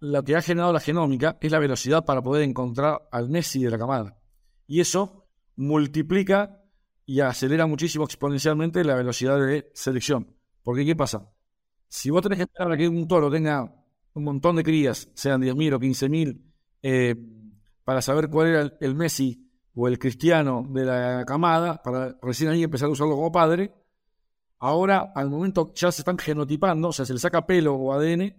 lo que ha generado la genómica es la velocidad para poder encontrar al Messi de la camada. Y eso multiplica y acelera muchísimo exponencialmente la velocidad de selección. Porque, ¿qué pasa? Si vos tenés que esperar a que un toro tenga un montón de crías, sean 10.000 o 15.000, eh, para saber cuál era el, Messi o el Cristiano de la camada, para recién ahí empezar a usarlo como padre, ahora al momento ya se están genotipando, o sea, se le saca pelo o ADN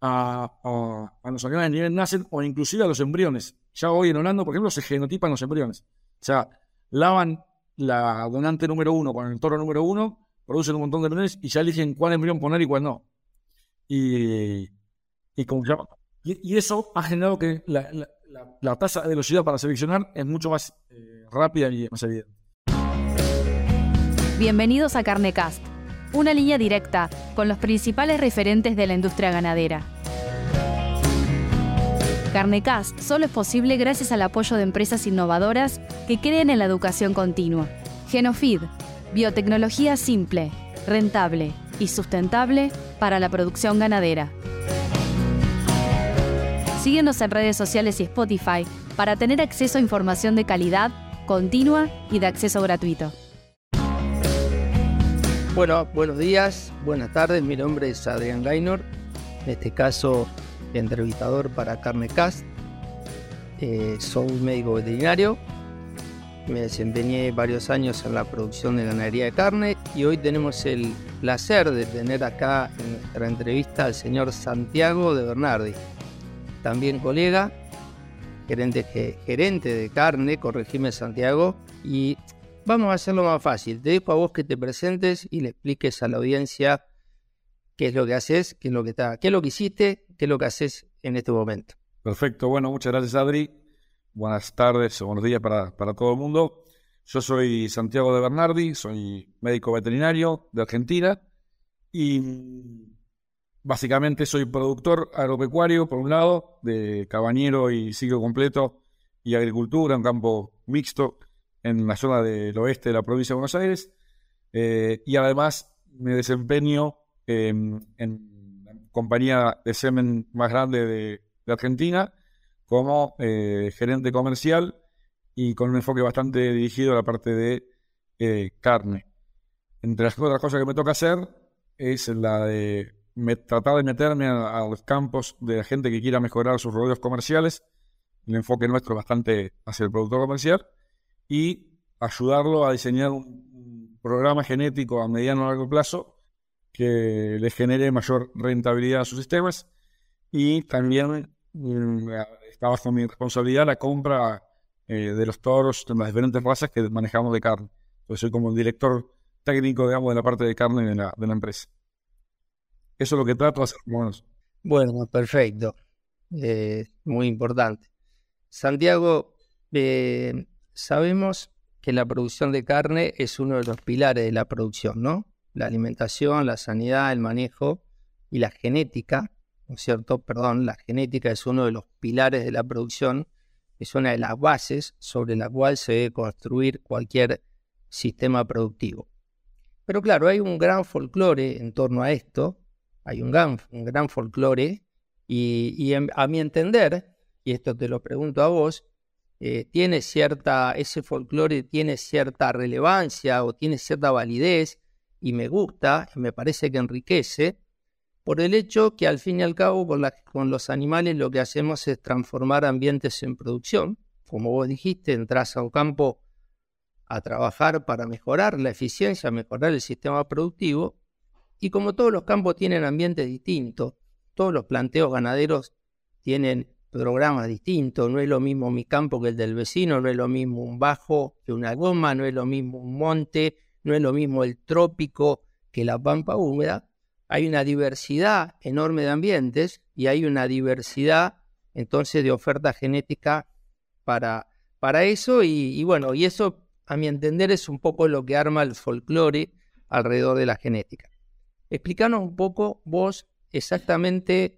a, los animales nivel nacen o inclusive a los embriones. Ya hoy en Holanda, por ejemplo, se genotipan los embriones. O sea, lavan la donante número uno con el toro número uno, producen un montón de embriones y ya eligen cuál embrión poner y cuál no. Y, y, y, eso ha generado que la, tasa de velocidad para seleccionar es mucho más eh, rápida y más evidente. Bienvenidos a Carnecast una línea directa con los principales referentes de la industria ganadera. Carnecast solo es posible gracias al apoyo de empresas innovadoras que creen en la educación continua. Genofeed, biotecnología simple, rentable y sustentable para la producción ganadera. Síguenos en redes sociales y Spotify para tener acceso a información de calidad, continua y de acceso gratuito. Bueno, buenos días, buenas tardes. Mi nombre es Adrián Gainor, en este caso entrevistador para Carnecast. Eh, soy médico veterinario. Me desempeñé varios años en la producción de ganadería de carne y hoy tenemos el placer de tener acá en nuestra entrevista al señor Santiago de Bernardi, también colega, gerente, gerente de carne, corregime Santiago, y Vamos a hacerlo más fácil. Te dejo a vos que te presentes y le expliques a la audiencia qué es lo que haces, qué es lo que está, qué es lo que hiciste, qué es lo que haces en este momento. Perfecto, bueno, muchas gracias Adri. Buenas tardes o buenos días para, para todo el mundo. Yo soy Santiago de Bernardi, soy médico veterinario de Argentina y básicamente soy productor agropecuario, por un lado, de cabañero y ciclo completo y agricultura, un campo mixto en la zona del oeste de la provincia de Buenos Aires. Eh, y además me desempeño en la compañía de semen más grande de, Argentina como eh, gerente comercial y con un enfoque bastante dirigido a la parte de eh, carne. Entre las otras cosas que me toca hacer es la de tratar de meterme a, los campos de la gente que quiera mejorar sus rodeos comerciales. El enfoque nuestro es bastante hacia el productor comercial y ayudarlo a diseñar un programa genético a mediano o largo plazo que le genere mayor rentabilidad a sus sistemas y también mm, está bajo mi responsabilidad la compra eh, de los toros de las diferentes razas que manejamos de carne. Entonces soy como el director técnico, digamos, de la parte de carne de la, de la empresa. Eso es lo que trato de hacer. Bueno, bueno perfecto. Eh, muy importante. Santiago, eh, Sabemos que la producción de carne es uno de los pilares de la producción, ¿no? La alimentación, la sanidad, el manejo y la genética, ¿no es cierto? Perdón, la genética es uno de los pilares de la producción, es una de las bases sobre la cual se debe construir cualquier sistema productivo. Pero claro, hay un gran folclore en torno a esto, hay un gran, un gran folclore, y, a mi entender, y esto te lo pregunto a vos, eh, tiene cierta, ese folclore tiene cierta relevancia o tiene cierta validez y me gusta, me parece que enriquece, por el hecho que al fin y al cabo con, con los animales lo que hacemos es transformar ambientes en producción. Como vos dijiste, entras a un campo a trabajar para mejorar la eficiencia, mejorar el sistema productivo, y como todos los campos tienen ambientes distintos, todos los planteos ganaderos tienen programas distintos, no es lo mismo mi campo que el del vecino, no es lo mismo un bajo que una goma, no es lo mismo un monte, no es lo mismo el trópico que la pampa húmeda. Hay una diversidad enorme de ambientes y hay una diversidad entonces de oferta genética para, para eso y, bueno, y eso a mi entender es un poco lo que arma el folclore alrededor de la genética. Explícanos un poco vos exactamente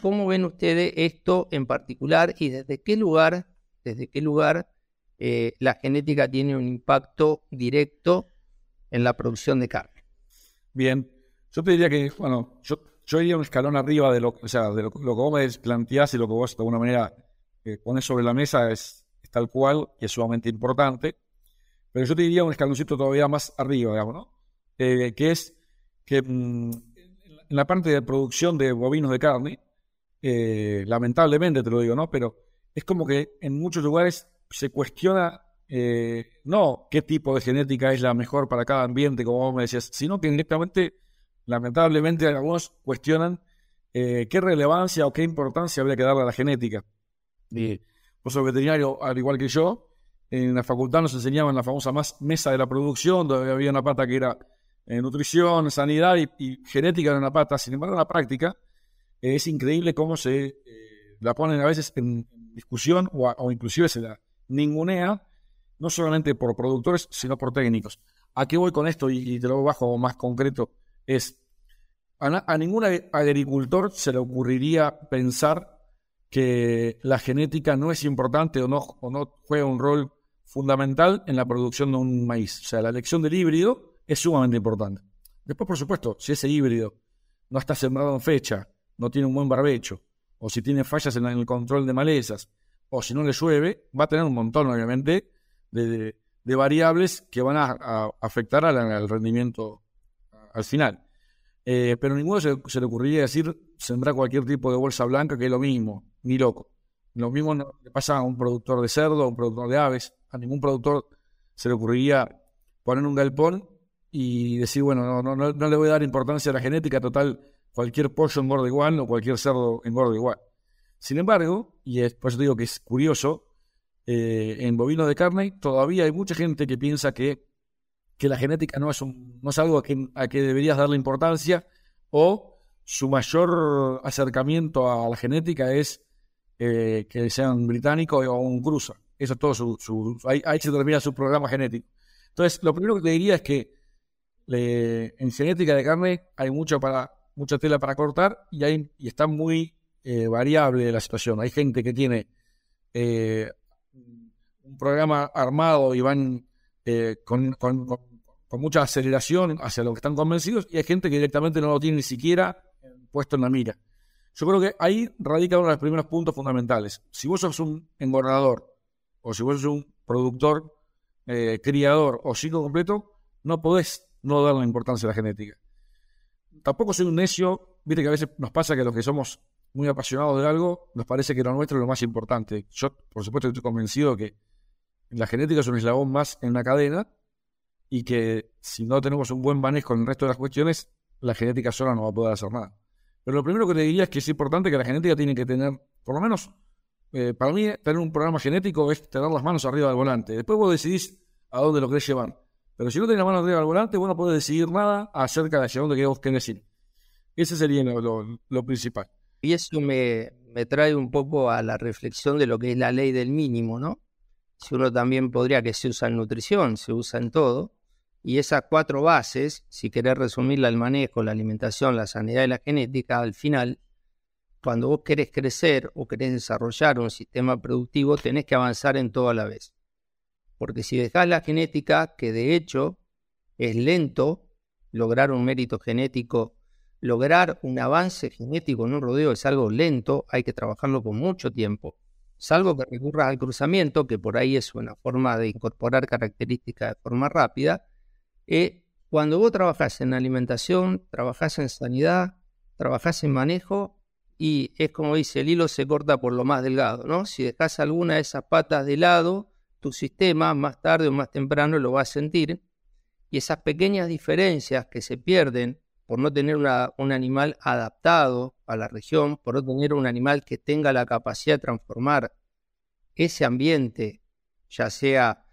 ¿Cómo ven ustedes esto en particular y desde qué lugar, desde qué lugar eh, la genética tiene un impacto directo en la producción de carne? Bien, yo te diría que, bueno, yo yo iría un escalón arriba de lo, o sea, de lo, que vos me planteás y lo que vos de alguna manera eh, pones sobre la mesa es, tal cual y es sumamente importante. Pero yo te diría un escaloncito todavía más arriba, digamos, ¿no? Eh, que es que mm, en la parte de producción de bovinos de carne, eh, lamentablemente te lo digo, ¿no? Pero es como que en muchos lugares se cuestiona no qué tipo de genética es la mejor para cada ambiente, como vos me decías, sino que directamente lamentablemente algunos cuestionan eh, qué relevancia o qué importancia habría que darle a la genética. Y vos sos veterinario, al igual que yo, en la facultad nos enseñaban la famosa mesa de la producción, donde había una pata que era eh, nutrición, sanidad y, genética en una pata. Sin embargo, en la práctica eh, es increíble cómo se la ponen a veces en, discusión o, inclusive se la ningunea, no solamente por productores, sino por técnicos. ¿A qué voy con esto? y te lo bajo más concreto es, a, ningún agricultor se le ocurriría pensar que la genética no es importante o no juega un rol fundamental en la producción de un maíz. O sea, la elección del híbrido es sumamente importante. Después, por supuesto, si ese híbrido no está sembrado en fecha, no tiene un buen barbecho, o si tiene fallas en el control de malezas, o si no le llueve, va a tener un montón, obviamente, de, variables que van a, afectar al rendimiento al final. Eh, pero ninguno se, le ocurriría decir sembrar cualquier tipo de bolsa blanca, que es lo mismo, ni loco. Lo mismo le pasa a un productor de cerdo, a un productor de aves. A ningún productor se le ocurriría poner un galpón y decir, bueno, no, no, no le voy a dar importancia a la genética, total, cualquier pollo engorda igual o cualquier cerdo engorda igual. Sin embargo, y es, por eso digo que es curioso, eh, en bovinos de carne todavía hay mucha gente que piensa que que la genética no es, un, no es algo a que, a que deberías darle importancia o su mayor acercamiento a la genética es eh, que sean británicos o un cruza. Eso es todo su, ahí, se termina su programa genético. Entonces, lo primero que te diría es que en genética de carne hay mucho para, mucha tela para cortar y, hay, y está muy eh, variable la situación. Hay gente que tiene eh, un programa armado y van eh, con, mucha aceleración hacia lo que están convencidos y hay gente que directamente no lo tiene ni siquiera puesto en la mira. Yo creo que ahí radica uno de los primeros puntos fundamentales. Si vos sos un engordador o si vos sos un productor, eh, criador o ciclo completo, no podés no darle importancia a la genética. Tampoco soy un necio, viste que a veces nos pasa que los que somos muy apasionados de algo, nos parece que lo nuestro es lo más importante. Yo, por supuesto, estoy convencido que la genética es un eslabón más en la cadena y que si no tenemos un buen manejo en el resto de las cuestiones, la genética sola no va a poder hacer nada. Pero lo primero que te diría es que es importante que la genética tiene que tener, por lo menos, eh, para mí, tener un programa genético es tener las manos arriba del volante. Después vos decidís a dónde lo querés llevar. Pero si no tenés las manos arriba del volante, vos no podés decidir nada acerca de hacia dónde querés ir. Ese sería lo, principal. Y eso me, me trae un poco a la reflexión de lo que es la ley del mínimo, ¿no? si uno también podría que se usa en nutrición, se usa en todo, y esas cuatro bases, si querés resumirla, el manejo, la alimentación, la sanidad y la genética, al final, cuando vos querés crecer o querés desarrollar un sistema productivo, tenés que avanzar en todo a la vez. Porque si dejás la genética, que de hecho es lento lograr un mérito genético, lograr un avance genético en un rodeo es algo lento, hay que trabajarlo con mucho tiempo salvo que recurras al cruzamiento, que por ahí es una forma de incorporar características de forma rápida, eh, cuando vos trabajás en alimentación, trabajás en sanidad, trabajás en manejo, y es como dice, el hilo se corta por lo más delgado, ¿no? Si dejas alguna de esas patas de lado, tu sistema más tarde o más temprano lo va a sentir, y esas pequeñas diferencias que se pierden por no tener un animal adaptado a la región, por no tener un animal que tenga la capacidad de transformar ese ambiente, ya sea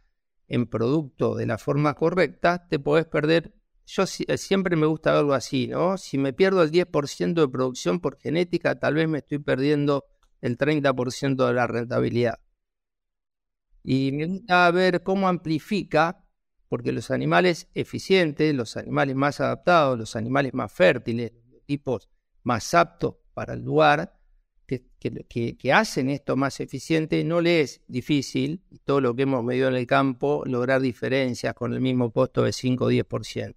en producto de la forma correcta, te podés perder. Yo eh, siempre me gusta verlo así, ¿no? Si me pierdo el 10% de producción por genética, tal vez me estoy perdiendo el 30% de la rentabilidad. Y me gusta ver cómo amplifica porque los animales eficientes, los animales más adaptados, los animales más fértiles, los tipos más aptos para el lugar, que, hacen esto más eficiente, no les es difícil, todo lo que hemos medido en el campo, lograr diferencias con el mismo costo de 5 o 10%.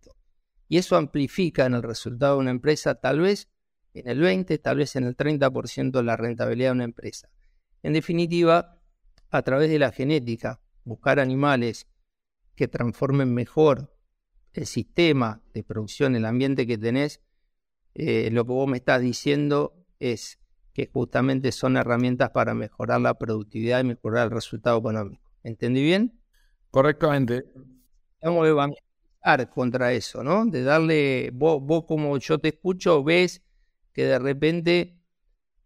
Y eso amplifica en el resultado de una empresa tal vez en el 20, tal vez en el 30% la rentabilidad de una empresa. En definitiva, a través de la genética, buscar animales que transformen mejor el sistema de producción, el ambiente que tenés, eh, lo que vos me estás diciendo es que justamente son herramientas para mejorar la productividad y mejorar el resultado económico. ¿Entendí bien? Correctamente. Vamos a contra eso, ¿no? De darle, vos, vos como yo te escucho, ves que de repente,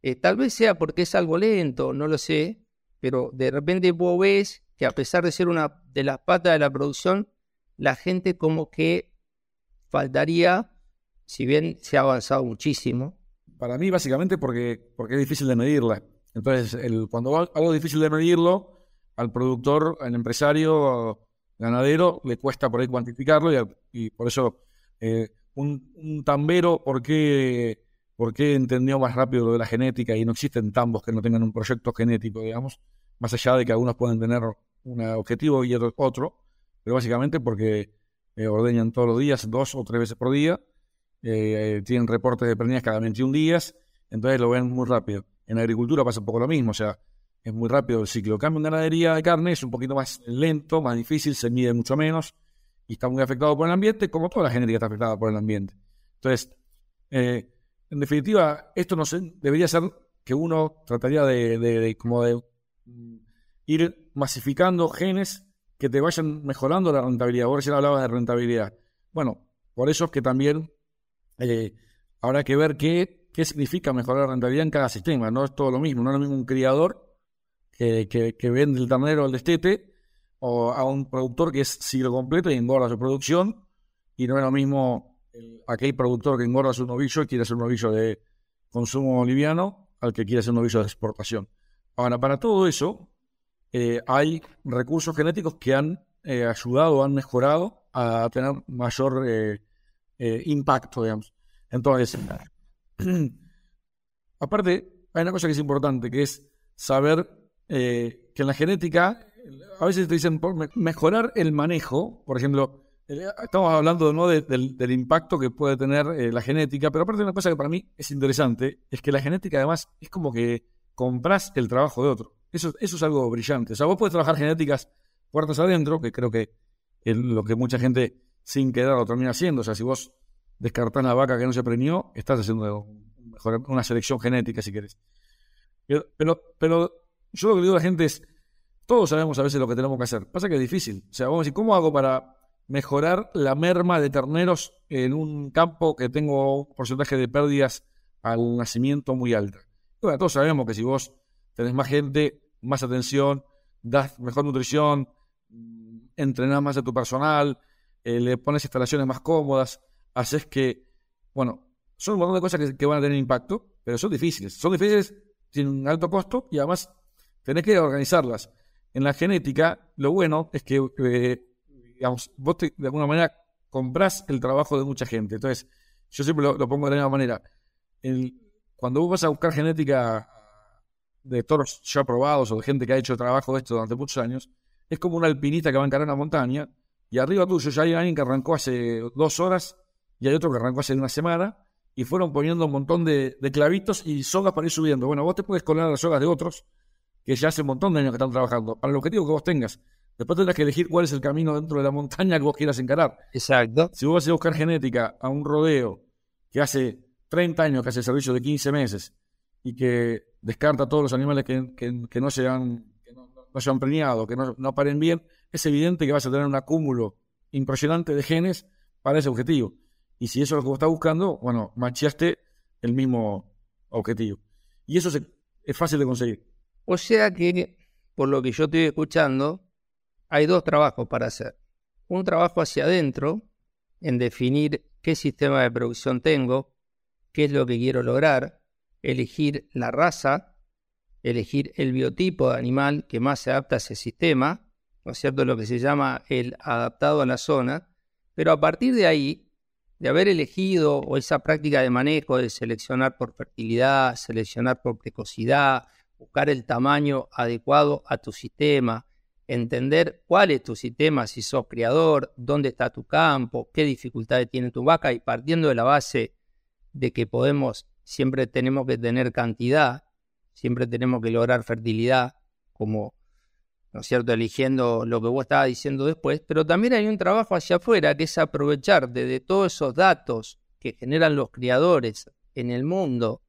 eh, tal vez sea porque es algo lento, no lo sé, pero de repente vos ves que a pesar de ser una de las patas de la producción, la gente como que faltaría, si bien se ha avanzado muchísimo. Para mí, básicamente, porque, porque es difícil de medirla. Entonces, el, cuando algo es difícil de medirlo, al productor, al empresario, ganadero, le cuesta por ahí cuantificarlo y, por eso eh, un, un, tambero, ¿por qué, ¿por qué entendió más rápido lo de la genética y no existen tambos que no tengan un proyecto genético, digamos? Más allá de que algunos pueden tener un objetivo y otro, otro pero básicamente porque eh, ordeñan todos los días, dos o tres veces por día, eh, tienen reportes de pernias cada 21 días, entonces lo ven muy rápido. En agricultura pasa un poco lo mismo, o sea, es muy rápido el ciclo. Cambio en ganadería de carne es un poquito más lento, más difícil, se mide mucho menos y está muy afectado por el ambiente, como toda la genética está afectada por el ambiente. Entonces, eh, en definitiva, esto no debería ser que uno trataría de, como de mm, ir masificando genes que te vayan mejorando la rentabilidad. Vos recién hablabas de rentabilidad. Bueno, por eso es que también eh, habrá que ver qué, qué significa mejorar la rentabilidad en cada sistema. No es todo lo mismo. No es lo mismo un criador que, que, vende el ternero al destete o a un productor que es siglo completo y engorda su producción. Y no es lo mismo aquel productor que engorda su novillo y quiere hacer un novillo de consumo liviano al que quiere hacer un novillo de exportación. Ahora, para todo eso, eh, hay recursos genéticos que han eh, ayudado, han mejorado a tener mayor eh, impacto, digamos. Entonces, aparte, hay una cosa que es importante, que es saber que en la genética, a veces te dicen mejorar el manejo, por ejemplo, estamos hablando ¿no? del, impacto que puede tener la genética, pero aparte una cosa que para mí es interesante, es que la genética además es como que compras el trabajo de otro. Eso, eso es algo brillante. O sea, vos puedes trabajar genéticas puertas adentro, que creo que es lo que mucha gente sin quedar lo termina haciendo. O sea, si vos descartás la vaca que no se preñó, estás haciendo una selección genética, si querés. Pero, pero, yo lo que digo a la gente es, todos sabemos a veces lo que tenemos que hacer. Pasa que es difícil. O sea, vamos a decir, ¿cómo hago para mejorar la merma de terneros en un campo que tengo un porcentaje de pérdidas al nacimiento muy alta? Bueno, todos sabemos que si vos tenés más gente, más atención, das mejor nutrición, entrenás más a tu personal, eh, le pones instalaciones más cómodas, haces que, bueno, son un montón de cosas que, van a tener impacto, pero son difíciles. Son difíciles, tienen un alto costo y además tenés que organizarlas. En la genética, lo bueno es que, eh, digamos, vos de alguna manera comprás el trabajo de mucha gente. Entonces, yo siempre lo, pongo de la misma manera. cuando vos vas a buscar genética de toros ya probados o de gente que ha hecho trabajo de esto durante muchos años, es como un alpinista que va a encarar una montaña y arriba tuyo ya hay alguien que arrancó hace dos horas y hay otro que arrancó hace una semana y fueron poniendo un montón de, clavitos y sogas para ir subiendo. Bueno, vos te puedes colar las sogas de otros que ya hace un montón de años que están trabajando, para el objetivo que vos tengas. Después tendrás que elegir cuál es el camino dentro de la montaña que vos quieras encarar. Exacto. Si vos vas a buscar genética a un rodeo que hace 30 años que hace servicio de 15 meses y que descarta todos los animales que, que, no, se han, que no, se han preñado, que no, no paren bien, es evidente que vas a tener un acúmulo impresionante de genes para ese objetivo. Y si eso es lo que vos estás buscando, bueno, macheaste el mismo objetivo. Y eso es fácil de conseguir. O sea que, por lo que yo estoy escuchando, hay dos trabajos para hacer. Un trabajo hacia adentro, en definir qué sistema de producción tengo, qué es lo que quiero lograr, elegir la raza, elegir el biotipo de animal que más se adapta a ese sistema, ¿no es cierto? Lo que se llama el adaptado a la zona, pero a partir de ahí, de haber elegido o esa práctica de manejo de seleccionar por fertilidad, seleccionar por precocidad, buscar el tamaño adecuado a tu sistema, entender cuál es tu sistema, si sos criador, dónde está tu campo, qué dificultades tiene tu vaca y partiendo de la base de que podemos siempre tenemos que tener cantidad, siempre tenemos que lograr fertilidad, como, ¿no es cierto?, eligiendo lo que vos estabas diciendo después, pero también hay un trabajo hacia afuera que es aprovechar de todos esos datos que generan los criadores en el mundo,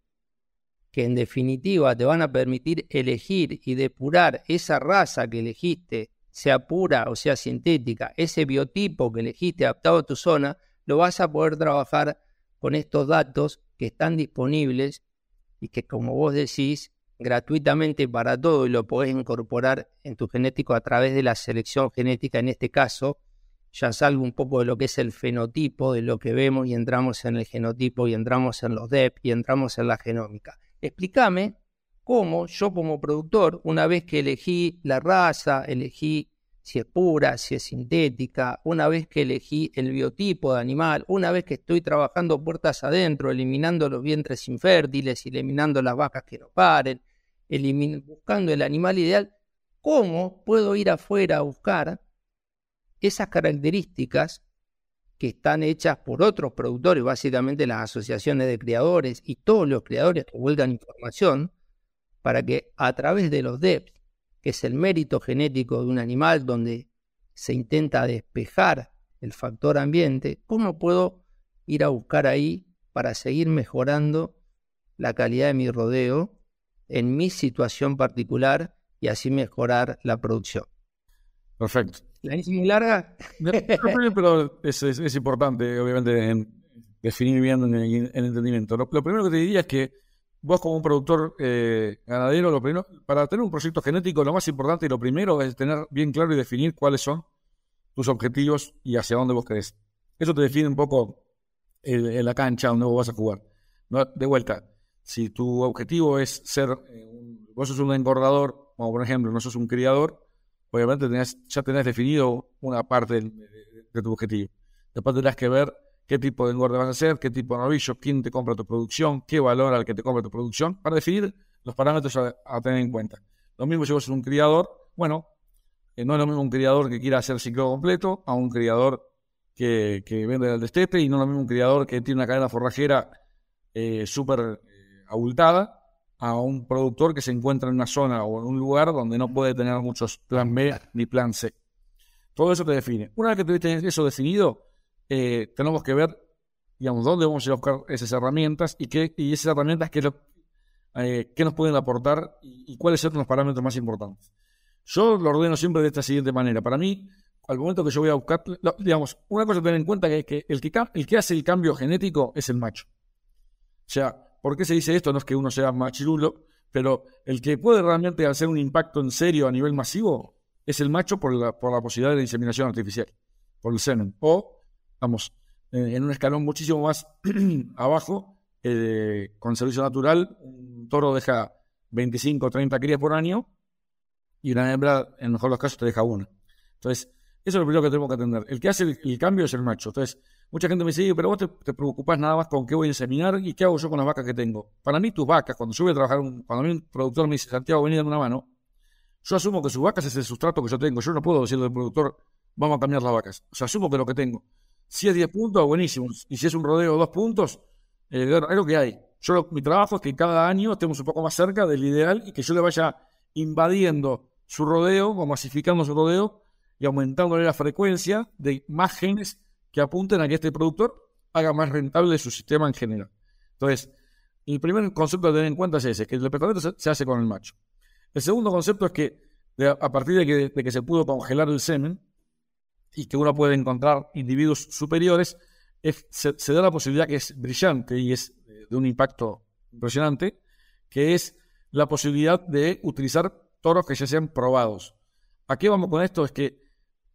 que en definitiva te van a permitir elegir y depurar esa raza que elegiste, sea pura o sea sintética, ese biotipo que elegiste adaptado a tu zona, lo vas a poder trabajar con estos datos que están disponibles y que como vos decís, gratuitamente para todo y lo podés incorporar en tu genético a través de la selección genética, en este caso, ya salgo un poco de lo que es el fenotipo, de lo que vemos y entramos en el genotipo y entramos en los DEP y entramos en la genómica. Explícame cómo yo como productor, una vez que elegí la raza, elegí si es pura, si es sintética, una vez que elegí el biotipo de animal, una vez que estoy trabajando puertas adentro, eliminando los vientres infértiles, eliminando las vacas que no paren, buscando el animal ideal, ¿cómo puedo ir afuera a buscar esas características que están hechas por otros productores, básicamente las asociaciones de criadores y todos los criadores que vuelcan información, para que a través de los DEPs, que es el mérito genético de un animal donde se intenta despejar el factor ambiente, ¿cómo puedo ir a buscar ahí para seguir mejorando la calidad de mi rodeo en mi situación particular y así mejorar la producción? Perfecto. ¿La hice muy larga? pero es, importante, obviamente, en definir bien el, entendimiento. Lo, primero que te diría es que vos como un productor eh, ganadero, lo primero, para tener un proyecto genético, lo más importante y lo primero es tener bien claro y definir cuáles son tus objetivos y hacia dónde vos querés. Eso te define un poco en la cancha donde vos vas a jugar. De vuelta, si tu objetivo es ser, eh, vos sos un engordador, como por ejemplo, no sos un criador, obviamente ya tenés definido una parte de, tu objetivo. Después tendrás que ver qué tipo de engorde vas a hacer, qué tipo de novillo, quién te compra tu producción, qué valor al que te compra tu producción, para definir los parámetros a, tener en cuenta. Lo mismo si vos sos un criador, bueno, eh, no es lo mismo un criador que quiera hacer ciclo completo a un criador que, vende el destete y no es lo mismo un criador que tiene una cadena forrajera eh, súper eh, abultada a un productor que se encuentra en una zona o en un lugar donde no puede tener muchos plan B ni plan C. Todo eso te define. Una vez que tuviste eso definido, eh, tenemos que ver, digamos, dónde vamos a ir a buscar esas herramientas y, qué, y esas herramientas qué, eh, qué nos pueden aportar y, cuáles son los parámetros más importantes. Yo lo ordeno siempre de esta siguiente manera. Para mí, al momento que yo voy a buscar, digamos, una cosa a tener en cuenta que es que el que, el que hace el cambio genético es el macho. O sea, ¿Por qué se dice esto? No es que uno sea machirulo, pero el que puede realmente hacer un impacto en serio a nivel masivo es el macho por la, por la posibilidad de la inseminación artificial, por el semen. O, vamos, eh, en un escalón muchísimo más abajo, eh, con servicio natural, un toro deja 25 o 30 crías por año y una hembra, en mejor los casos, te deja una. Entonces, eso es lo primero que tenemos que atender. El que hace el cambio es el macho. Entonces, Mucha gente me dice, pero vos te, te, preocupás nada más con qué voy a inseminar y qué hago yo con las vacas que tengo. Para mí, tus vacas, cuando yo voy a trabajar, cuando a mí un productor me dice, Santiago, vení una mano, yo asumo que sus vacas es el sustrato que yo tengo. Yo no puedo decirle al productor, vamos a cambiar las vacas. O sea, asumo que lo que tengo. Si es 10 puntos, buenísimo. Y si es un rodeo de 2 puntos, eh, es lo que hay. Yo mi trabajo es que cada año estemos un poco más cerca del ideal y que yo le vaya invadiendo su rodeo o masificando su rodeo y aumentándole la frecuencia de más genes que apunten a que este productor haga más rentable su sistema en general. Entonces, el primer concepto a tener en cuenta es ese, que el departamento se, hace con el macho. El segundo concepto es que a partir de que, se pudo congelar el semen y que uno puede encontrar individuos superiores, se, da la posibilidad que es brillante y es de un impacto impresionante, que es la posibilidad de utilizar toros que ya sean probados. ¿A qué vamos con esto? Es que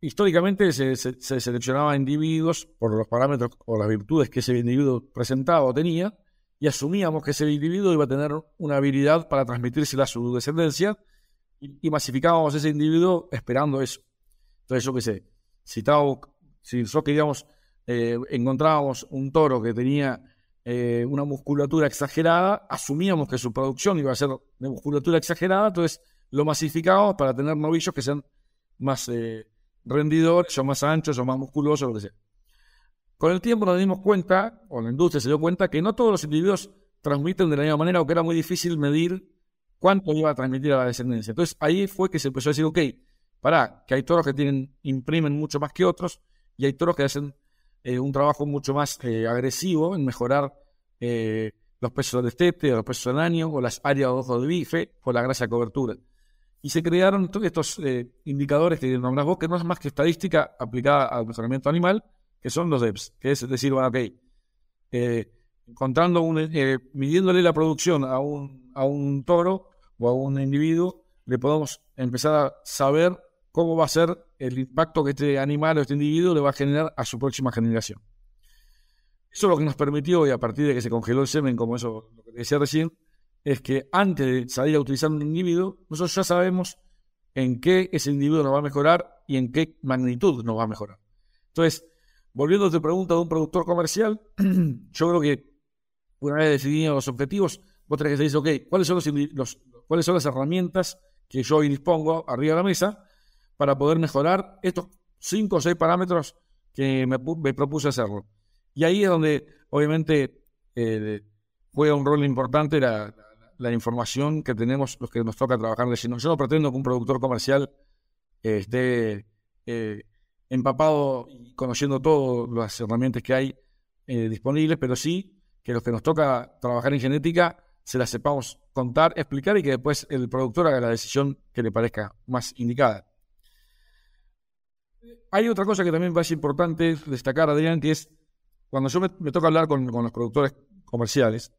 históricamente se, seleccionaba individuos por los parámetros o las virtudes que ese individuo presentaba o tenía, y asumíamos que ese individuo iba a tener una habilidad para transmitírsela a su descendencia, y, masificábamos ese individuo esperando eso. Entonces, yo qué sé, si, si nosotros eh, encontrábamos un toro que tenía eh, una musculatura exagerada, asumíamos que su producción iba a ser de musculatura exagerada, entonces lo masificábamos para tener novillos que sean más... Eh, rendidores, o más anchos, o más musculosos, lo que sea. Con el tiempo nos dimos cuenta, o la industria se dio cuenta, que no todos los individuos transmiten de la misma manera o que era muy difícil medir cuánto iba a transmitir a la descendencia. Entonces ahí fue que se empezó a decir, ok, pará, que hay toros que tienen, imprimen mucho más que otros y hay toros que hacen eh, un trabajo mucho más eh, agresivo en mejorar eh, los pesos del estete, los pesos del año, o las áreas de ojo de bife, o la grasa de cobertura. Y se crearon todos estos indicadores que nombrás vos, que no es más que estadística aplicada al mejoramiento animal, que son los DEPS, que es decir, bueno, ok, encontrando un, midiéndole la producción a un, a un toro o a un individuo, le podemos empezar a saber cómo va a ser el impacto que este animal o este individuo le va a generar a su próxima generación. Eso lo que nos permitió, y a partir de que se congeló el semen, como eso lo que decía recién, es que antes de salir a utilizar un individuo, nosotros ya sabemos en qué ese individuo nos va a mejorar y en qué magnitud nos va a mejorar. Entonces, volviendo a tu pregunta de un productor comercial, yo creo que una vez definidos los objetivos, vos tenés que decir, ok, ¿cuáles son, los, ¿cuáles son las herramientas que yo hoy dispongo arriba de la mesa para poder mejorar estos cinco o seis parámetros que me, propuse hacerlo. Y ahí es donde, obviamente, eh, juega un rol importante la, información que tenemos los que nos toca trabajar de lleno. Yo no pretendo que un productor comercial eh, esté eh, empapado y conociendo todas las herramientas que hay disponibles, pero sí que los que nos toca trabajar en genética se las sepamos contar, explicar y que después el productor haga la decisión que le parezca más indicada. Hay otra cosa que también a ser importante destacar, Adrián, que es cuando yo me, toca hablar con, los productores comerciales,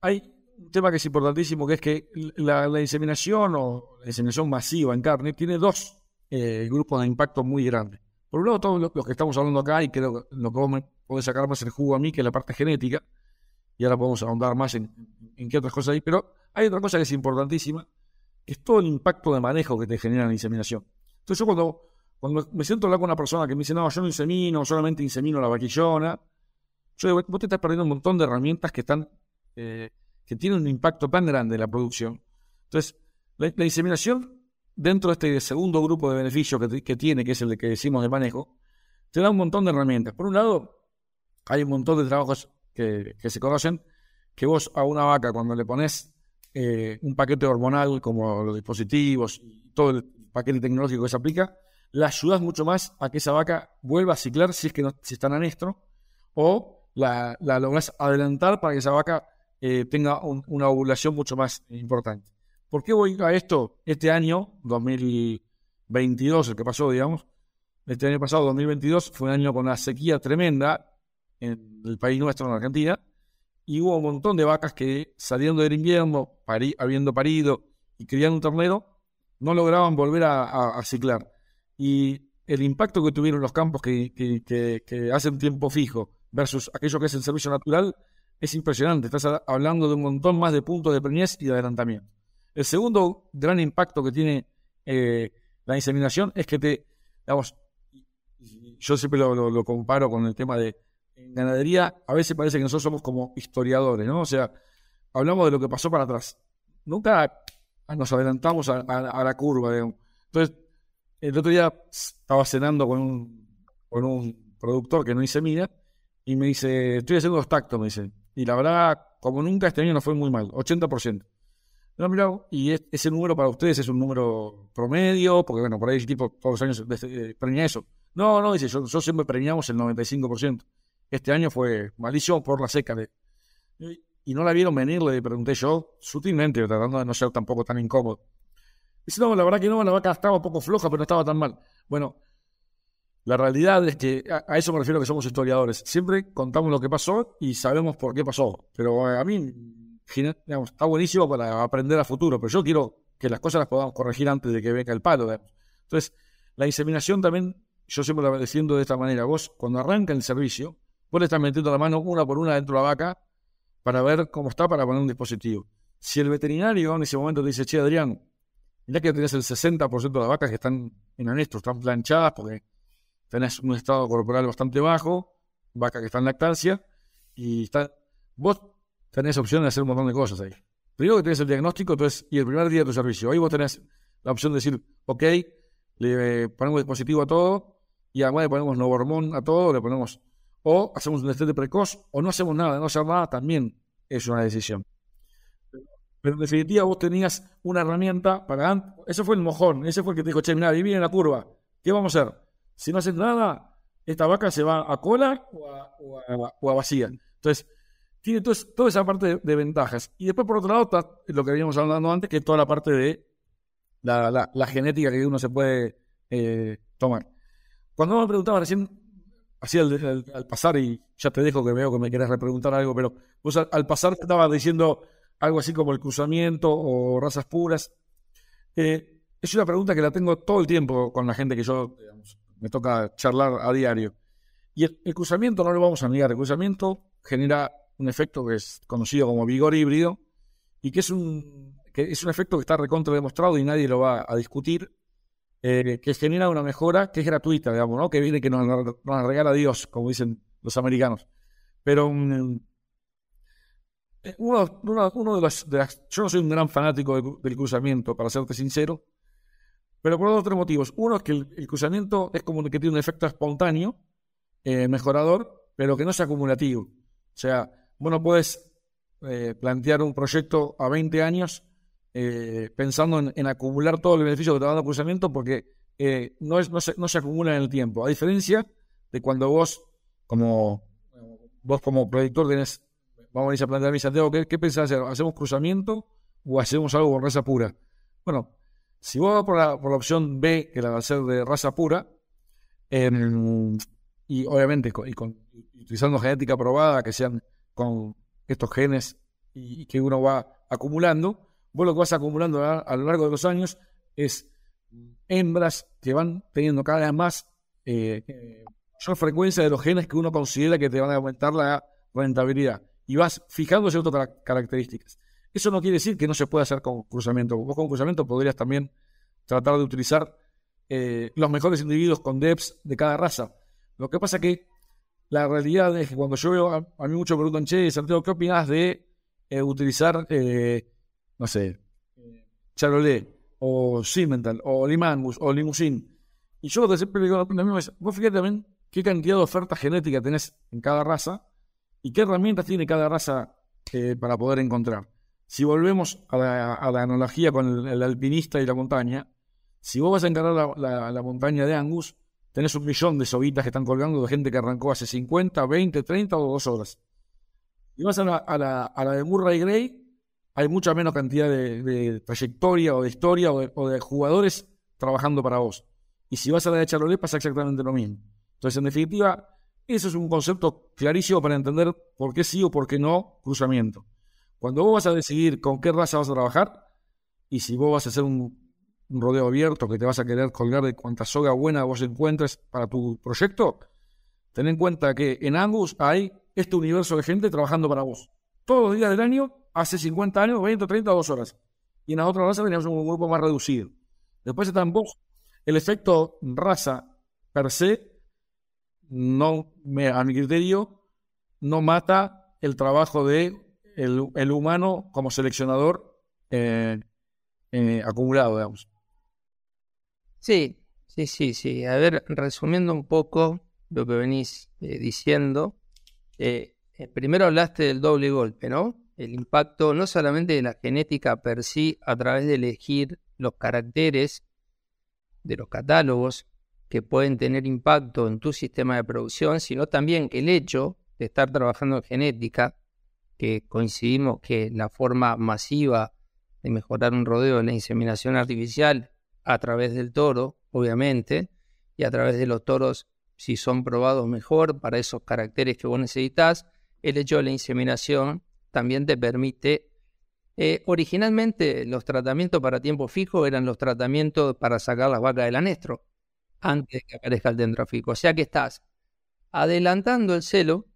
hay un tema que es importantísimo, que es que la, inseminación o la inseminación masiva en carne tiene dos eh, grupos de impacto muy grandes. Por un lado, todos los, que estamos hablando acá, y creo que lo que vos me podés sacar más el jugo a mí, que es la parte genética, y ahora podemos ahondar más en, qué otras cosas hay, pero hay otra cosa que es importantísima, que es todo el impacto de manejo que te genera la inseminación. Entonces yo cuando cuando me siento a hablar con una persona que me dice, no, yo no insemino, solamente insemino la vaquillona, yo digo, vos te estás perdiendo un montón de herramientas que están, eh, que tienen un impacto tan grande en la producción. Entonces, la, inseminación, dentro de este segundo grupo de beneficios que, tiene, que es el de que decimos de manejo, te da un montón de herramientas. Por un lado, hay un montón de trabajos que, se conocen, que vos a una vaca, cuando le pones eh, un paquete hormonal, como los dispositivos todo el paquete tecnológico que se aplica, la ayudas mucho más a que esa vaca vuelva a ciclar si es que no, si está en anestro, o la, la logras adelantar para que esa vaca eh, tenga una ovulación mucho más importante. ¿Por qué voy a esto? Este año, 2022, el que pasó, digamos, este año pasado, 2022, fue un año con una sequía tremenda en el país nuestro, en Argentina, y hubo un montón de vacas que saliendo del invierno, habiendo parido y criando un ternero, no lograban volver a ciclar y el impacto que tuvieron los campos que, que, hacen tiempo fijo versus aquello que es el servicio natural es impresionante. Estás hablando de un montón más de puntos de preñez y de adelantamiento. El segundo gran impacto que tiene eh, la inseminación es que te, digamos, yo siempre lo, comparo con el tema de en ganadería, a veces parece que nosotros somos como historiadores, ¿no? O sea, hablamos de lo que pasó para atrás. Nunca nos adelantamos a, a la curva. Entonces, el otro día estaba cenando con un, con un productor que no insemina y me dice, estoy haciendo dos tactos, me dice. Y la verdad, como nunca este año no fue muy mal, 80%. No, mira, y ese número para ustedes es un número promedio, porque bueno, por ahí tipo todos los años eh, preña eso. No, no, dice, yo, siempre preñamos el 95%. Este año fue malísimo por la seca. De, y no la vieron venir, le pregunté yo, sutilmente, tratando de no ser tampoco tan incómodo. Dice, no, la verdad que no, la vaca estaba un poco floja, pero no estaba tan mal. Bueno, la realidad es que a, eso me refiero que somos historiadores. Siempre contamos lo que pasó y sabemos por qué pasó. Pero eh, a mí, digamos, está buenísimo para aprender a futuro, pero yo quiero que las cosas las podamos corregir antes de que venga el palo. Entonces, la inseminación también, yo siempre la diciendo de esta manera. Vos, cuando arranca el servicio, vos le estás metiendo la mano una por una dentro de la vaca para ver cómo está para poner un dispositivo. Si el veterinario en ese momento te dice, che, Adrián, Mirá que tenés el 60% de las vacas que están en anestro, están planchadas porque tenés un estado corporal bastante bajo, vacas que están en lactancia, y está, vos tenés opción de hacer un montón de cosas ahí. Primero que tenés el diagnóstico entonces, y el primer día de tu servicio. Ahí vos tenés la opción de decir, ok, le ponemos dispositivo a todo, y además le ponemos hormón a todo, le ponemos, o hacemos un destete precoz, o no hacemos nada, no hacer nada también es una decisión. Pero en definitiva vos tenías una herramienta para... Ese fue el mojón, ese fue el que te dijo, che, mira, ahí viene la curva. ¿Qué vamos a hacer? Si no haces nada, esta vaca se va a cola o a, vacía. Entonces, tiene toda esa parte de, ventajas. Y después, por otro lado, está lo que habíamos hablado antes, que es toda la parte de la, genética que uno se puede eh, tomar. Cuando me preguntaba recién, así al, pasar, y ya te dejo que veo que me quieres repreguntar algo, pero vos al, pasar te estaba diciendo algo así como el cruzamiento o razas puras. Eh, es una pregunta que la tengo todo el tiempo con la gente que yo me toca charlar a diario. Y el, cruzamiento no lo vamos a negar. El cruzamiento genera un efecto que es conocido como vigor híbrido y que es un, que es un efecto que está recontra demostrado y nadie lo va a discutir, eh, que genera una mejora que es gratuita, digamos, ¿no? que viene que nos, nos regala Dios, como dicen los americanos. Pero um, uno, uno, de, los, Yo no soy un gran fanático del, cruzamiento, para serte sincero, pero por otros motivos. Uno es que el, cruzamiento es como que tiene un efecto espontáneo, eh, mejorador, pero que no es acumulativo. O sea, bueno, puedes eh, plantear un proyecto a 20 años eh, pensando en, acumular todo el beneficio que te va dando cruzamiento porque no, es, no, se, no se acumula en el tiempo. A diferencia de cuando vos, como vos como proyector, tenés vamos a ir a plantear mi Santiago, ¿qué, qué pensás hacer? ¿Hacemos cruzamiento o hacemos algo con raza pura? Bueno, si vos vas por la, por la opción B, que la va a ser de raza pura, em, y obviamente utilizando genética probada, que sean con estos genes y, que uno va acumulando, vos lo que vas acumulando a, lo largo de los años es hembras que van teniendo cada vez más eh, eh, mayor frecuencia de los genes que uno considera que te van a aumentar la rentabilidad y vas fijando ciertas características. Eso no quiere decir que no se pueda hacer con cruzamiento. Vos con cruzamiento podrías también tratar de utilizar eh, los mejores individuos con DEPs de cada raza. Lo que pasa que la realidad es que cuando yo veo, a, mí mucho me preguntan, che, Santiago, ¿qué opinas de eh, utilizar, eh, no sé, Charolais o Simmental o Limangus o Limousin? Y yo siempre le digo a mí, vos fíjate también qué cantidad de oferta genética tenés en cada raza ¿Y qué herramientas tiene cada raza eh, para poder encontrar? Si volvemos a la, analogía con el, alpinista y la montaña, si vos vas a encarar la, montaña de Angus, tenés un millón de sobitas que están colgando de gente que arrancó hace 50, 20, 30 o 2 horas. Y vas a la, de Murray Gray, hay mucha menos cantidad de, trayectoria o de historia o de, jugadores trabajando para vos. Y si vas a la de Charolais pasa exactamente lo mismo. Entonces, en definitiva, eso es un concepto clarísimo para entender por qué sí o por qué no cruzamiento. Cuando vos vas a decidir con qué raza vas a trabajar y si vos vas a hacer un, rodeo abierto que te vas a querer colgar de cuanta soga buena vos encuentres para tu proyecto, ten en cuenta que en Angus hay este universo de gente trabajando para vos. Todos los días del año, hace 50 años, 20, 30, 2 horas. Y en las otras razas teníamos un grupo más reducido. Después están vos. El efecto raza per se no, me, a mi criterio, no mata el trabajo de el, humano como seleccionador eh, eh, acumulado, digamos. Sí, sí, sí, sí. A ver, resumiendo un poco lo que venís eh, diciendo, primero hablaste del doble golpe, ¿no? El impacto no solamente de la genética per sí a través de elegir los caracteres de los catálogos, que pueden tener impacto en tu sistema de producción, sino también que el hecho de estar trabajando en genética, que coincidimos que la forma masiva de mejorar un rodeo es la inseminación artificial a través del toro, obviamente, y a través de los toros, si son probados mejor para esos caracteres que vos necesitas, el hecho de la inseminación también te permite eh, originalmente los tratamientos para tiempo fijo eran los tratamientos para sacar las vacas del anestro antes de que aparezca el dendrofico. O sea que estás adelantando el celo,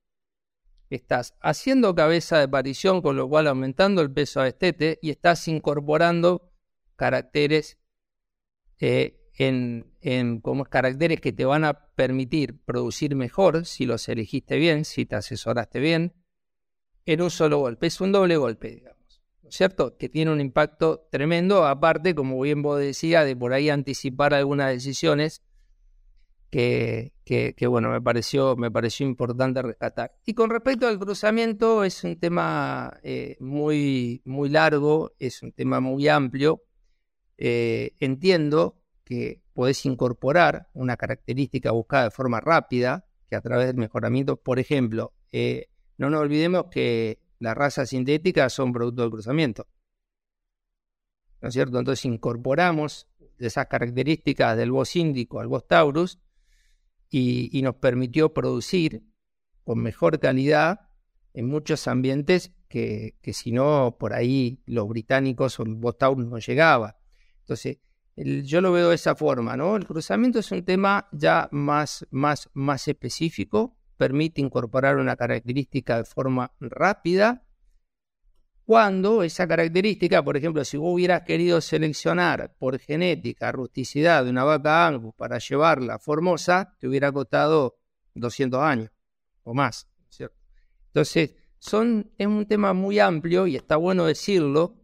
estás haciendo cabeza de parición, con lo cual aumentando el peso a estete, y estás incorporando caracteres eh, en, en, como caracteres que te van a permitir producir mejor si los elegiste bien, si te asesoraste bien, en un solo golpe. Es un doble golpe, digamos. ¿No es cierto? Que tiene un impacto tremendo, aparte, como bien vos decías, de por ahí anticipar algunas decisiones que, que, bueno, me pareció, me pareció importante rescatar. Y con respecto al cruzamiento, es un tema eh, muy, muy largo, es un tema muy amplio. Eh, entiendo que podés incorporar una característica buscada de forma rápida, que a través del mejoramiento, por ejemplo, eh, no nos olvidemos que las razas sintéticas son producto del cruzamiento. ¿No es cierto? Entonces incorporamos esas características del Bos índico al Bos taurus y, nos permitió producir con mejor calidad en muchos ambientes que, si no, por ahí los británicos o el taurus no llegaba. Entonces, yo lo veo de esa forma, ¿no? El cruzamiento es un tema ya más, más, más específico, permite incorporar una característica de forma rápida cuando esa característica, por ejemplo, si vos hubieras querido seleccionar por genética rusticidad de una vaca Angus para llevarla a Formosa, te hubiera costado 200 años o más. ¿cierto? Entonces, es un tema muy amplio y está bueno decirlo,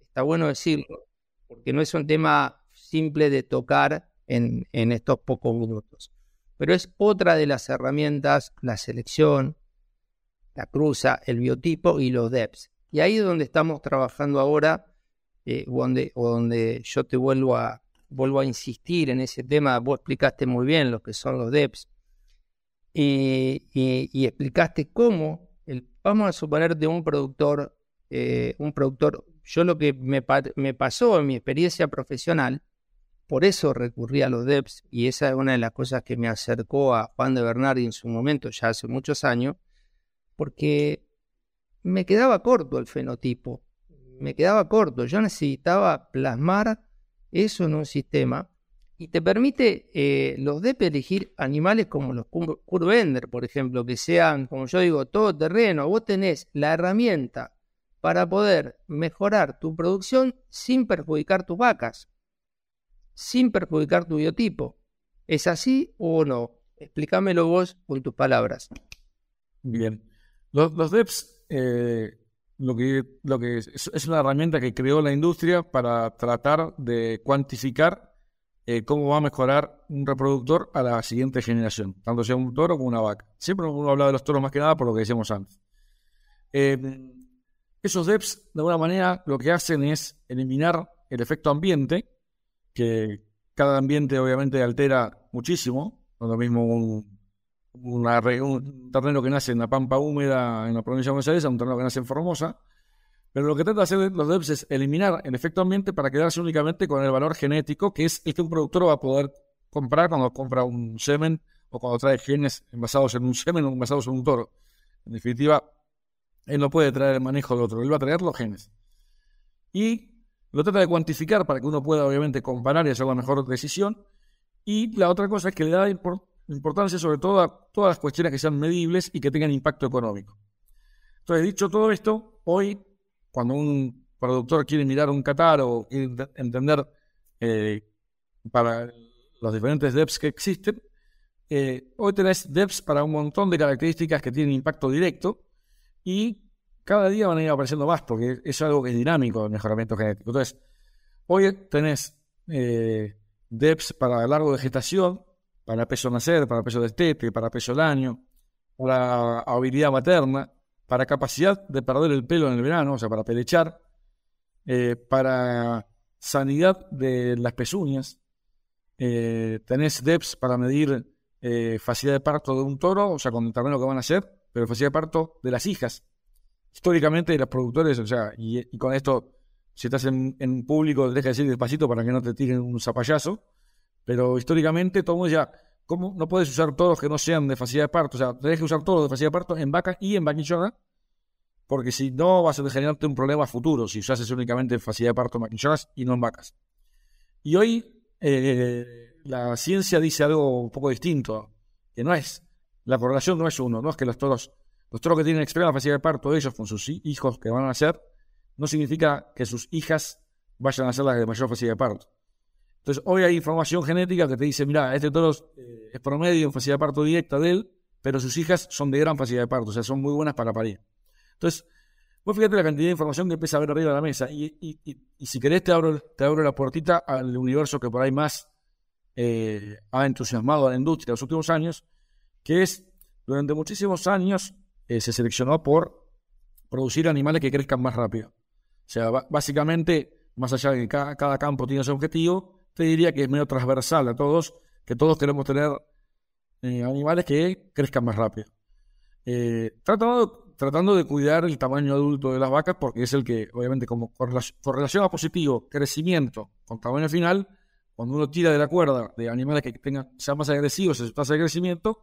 está bueno decirlo, porque no es un tema simple de tocar en, en estos pocos minutos. Pero es otra de las herramientas, la selección, la cruza, el biotipo y los DEPS y ahí es donde estamos trabajando ahora, eh, donde, o donde yo te vuelvo a, vuelvo a insistir en ese tema. Vos explicaste muy bien lo que son los DEPS y, explicaste cómo, el, vamos a suponer de un productor, eh, un productor, yo lo que me, me pasó en mi experiencia profesional, por eso recurrí a los DEPS y esa es una de las cosas que me acercó a Juan de Bernardi en su momento, ya hace muchos años, porque me quedaba corto el fenotipo, me quedaba corto, yo necesitaba plasmar eso en un sistema y te permite eh, los DEP elegir animales como los Curvender, por ejemplo, que sean, como yo digo, todo terreno. Vos tenés la herramienta para poder mejorar tu producción sin perjudicar tus vacas, sin perjudicar tu biotipo. ¿Es así o no? Explícamelo vos con tus palabras. Bien. Los, los DEPs eh, lo que, lo que es, una herramienta que creó la industria para tratar de cuantificar eh, cómo va a mejorar un reproductor a la siguiente generación, tanto sea un toro como una vaca. Siempre uno habla de los toros más que nada por lo que decíamos antes. Eh, esos DEPs, de alguna manera, lo que hacen es eliminar el efecto ambiente, que cada ambiente obviamente altera muchísimo, no es lo mismo un, un terreno que nace en la pampa húmeda en la provincia de Buenos Aires, un terreno que nace en Formosa. Pero lo que trata de hacer los DEPS es eliminar el efecto ambiente para quedarse únicamente con el valor genético, que es el que un productor va a poder comprar cuando compra un semen o cuando trae genes envasados en un semen o envasados en un toro. En definitiva, él no puede traer el manejo de otro, él va a traer los genes. Y lo trata de cuantificar para que uno pueda obviamente comparar y hacer la mejor decisión. Y la otra cosa es que le da importancia sobre todo a todas las cuestiones que sean medibles y que tengan impacto económico. Entonces, dicho todo esto, hoy, cuando un productor quiere mirar un catálogo, quiere entender eh, para los diferentes DEPs que existen, eh, hoy tenés DEPs para un montón de características que tienen impacto directo y cada día van a ir apareciendo más porque es algo que es dinámico el mejoramiento genético. Entonces, hoy tenés eh, DEPs para largo de gestación, para peso nacer, para peso destete, para peso del año, para habilidad materna, para capacidad de perder el pelo en el verano, o sea, para pelechar, eh, para sanidad de las pezuñas, eh, tenés DEPS para medir eh, facilidad de parto de un toro, o sea, con el terreno que van a hacer, pero facilidad de parto de las hijas. Históricamente los productores, o sea, y, con esto, si estás en, en público, deja de decir despacito para que no te tiren un zapallazo, pero históricamente todo ya, ¿cómo no puedes usar todos que no sean de facilidad de parto? O sea, tenés que usar todos de facilidad de parto en vaca y en vaquillona, porque si no vas a generarte un problema futuro si usas únicamente facilidad de parto en vaquillonas y no en vacas. Y hoy eh, la ciencia dice algo un poco distinto, que no es, la correlación no es uno, no es que los toros, los toros que tienen extrema facilidad de parto ellos con sus hijos que van a nacer, no significa que sus hijas vayan a ser las de mayor facilidad de parto. Entonces, hoy hay información genética que te dice, mira, este toro eh, es promedio en facilidad de parto directa de él, pero sus hijas son de gran facilidad de parto, o sea, son muy buenas para parir. Entonces, vos fíjate la cantidad de información que empieza a ver arriba de la mesa. Y, si querés, te abro, te abro la puertita al universo que por ahí más eh, ha entusiasmado a la industria en los últimos años, que es, durante muchísimos años eh, se seleccionó por producir animales que crezcan más rápido. O sea, básicamente, más allá de que cada, campo tiene su objetivo, te diría que es medio transversal a todos, que todos queremos tener eh, animales que crezcan más rápido. tratando, tratando de cuidar el tamaño adulto de las vacas, porque es el que, obviamente, como correlación a positivo, crecimiento con tamaño final, cuando uno tira de la cuerda de animales que tengan, sean más agresivos en su tasa de crecimiento,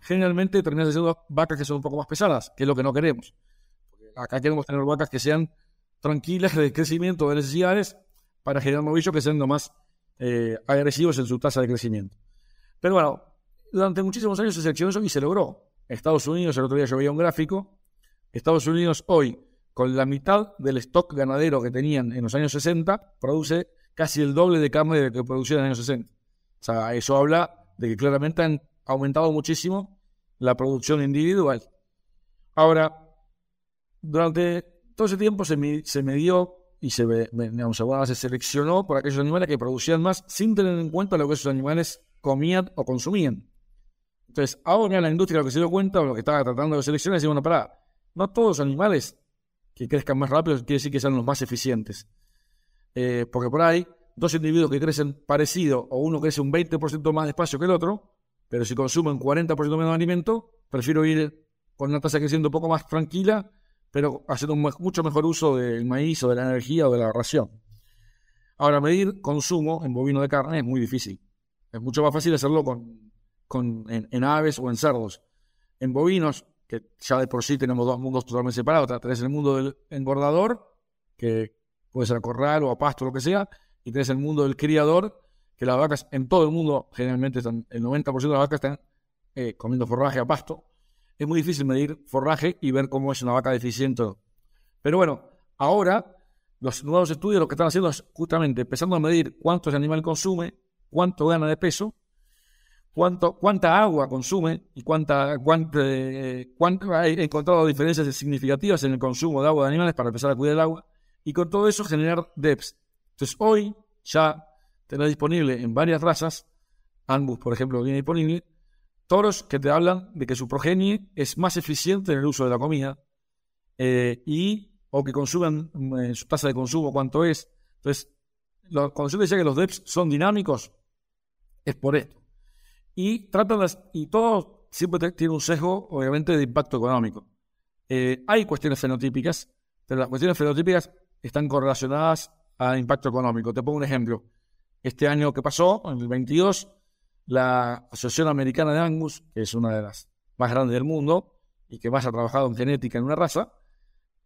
generalmente terminan siendo vacas que son un poco más pesadas, que es lo que no queremos. acá queremos tener vacas que sean tranquilas de crecimiento, de necesidades, para generar novillos que sean lo más eh, agresivos en su tasa de crecimiento. Pero bueno, durante muchísimos años se seleccionó y se logró. Estados Unidos, el otro día yo veía un gráfico, Estados Unidos hoy, con la mitad del stock ganadero que tenían en los años 60, produce casi el doble de carne de que producía en los años 60. O sea, eso habla de que claramente han aumentado muchísimo la producción individual. Ahora, durante todo ese tiempo se, me, se y se, digamos, se seleccionó por aquellos animales que producían más sin tener en cuenta lo que esos animales comían o consumían. Entonces, ahora la industria lo que se dio cuenta, o lo que estaba tratando de seleccionar, es decir, bueno, para, no todos los animales que crezcan más rápido quiere decir que sean los más eficientes. Eh, porque por ahí, dos individuos que crecen parecido o uno crece un 20% más despacio que el otro, pero si consumen 40% menos de alimento, prefiero ir con una tasa creciendo un poco más tranquila, pero haciendo un mucho mejor uso del maíz o de la energía o de la ración. Ahora, medir consumo en bovino de carne es muy difícil. Es mucho más fácil hacerlo con, en, aves o en cerdos. En bovinos, que ya de por sí tenemos dos mundos totalmente separados. Tenés el mundo del engordador, que puede ser a corral o a pasto, lo que sea, y tenés el mundo del criador, que las vacas en todo el mundo, generalmente están, el 90% de las vacas están eh, comiendo forraje a pasto. Es muy difícil medir forraje y ver cómo es una vaca deficiente. Pero bueno, ahora los nuevos estudios lo que están haciendo es justamente empezando a medir cuánto ese animal consume, cuánto gana de peso, cuánto, cuánta agua consume y cuánta, cuánta, eh, he encontrado diferencias significativas en el consumo de agua de animales para empezar a cuidar el agua y con todo eso generar DEPS. Entonces hoy ya tenés disponible en varias razas, Angus por ejemplo viene disponible, toros que te hablan de que su progenie es más eficiente en el uso de la comida eh, y o que consumen eh, su tasa de consumo cuánto es. Entonces, lo, cuando yo decía que los DEPS son dinámicos, es por esto. Y tratan y todo siempre tiene un sesgo, obviamente, de impacto económico. Eh, hay cuestiones fenotípicas, pero las cuestiones fenotípicas están correlacionadas al impacto económico. Te pongo un ejemplo. Este año que pasó, en el 22, la Asociación Americana de Angus, que es una de las más grandes del mundo y que más ha trabajado en genética en una raza,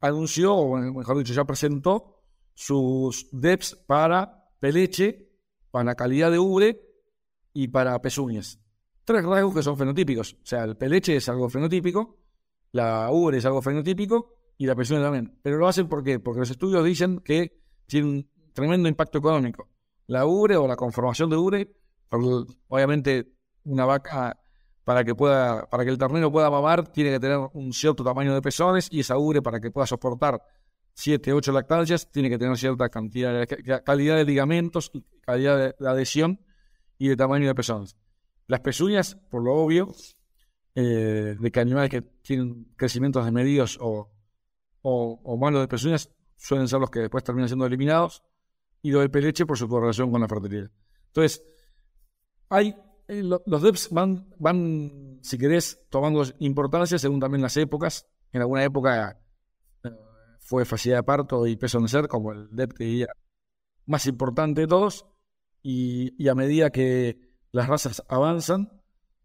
anunció, o mejor dicho, ya presentó sus DEPs para peleche, para calidad de ubre y para pezuñas. Tres rasgos que son fenotípicos. O sea, el peleche es algo fenotípico, la ubre es algo fenotípico y la presión también. Pero lo hacen porque los estudios dicen que tiene un tremendo impacto económico. La ubre o la conformación de ubre, obviamente una vaca para que pueda, para que el ternero pueda mamar, tiene que tener un cierto tamaño de pezones y esa ubre para que pueda soportar 7, 8 lactancias, tiene que tener cierta cantidad de calidad de ligamentos, calidad de, adhesión y de tamaño de pezones. Las pezuñas, por lo obvio, eh, de que animales que tienen crecimientos desmedidos o o, malos de pezuñas suelen ser los que después terminan siendo eliminados, y lo del peleche por su correlación con la fertilidad. Entonces, hay, eh, los DEPs van, van, si querés, tomando importancia según también las épocas. En alguna época eh, fue facilidad de parto y peso de ser, como el DEP que más importante de todos, y, a medida que las razas avanzan,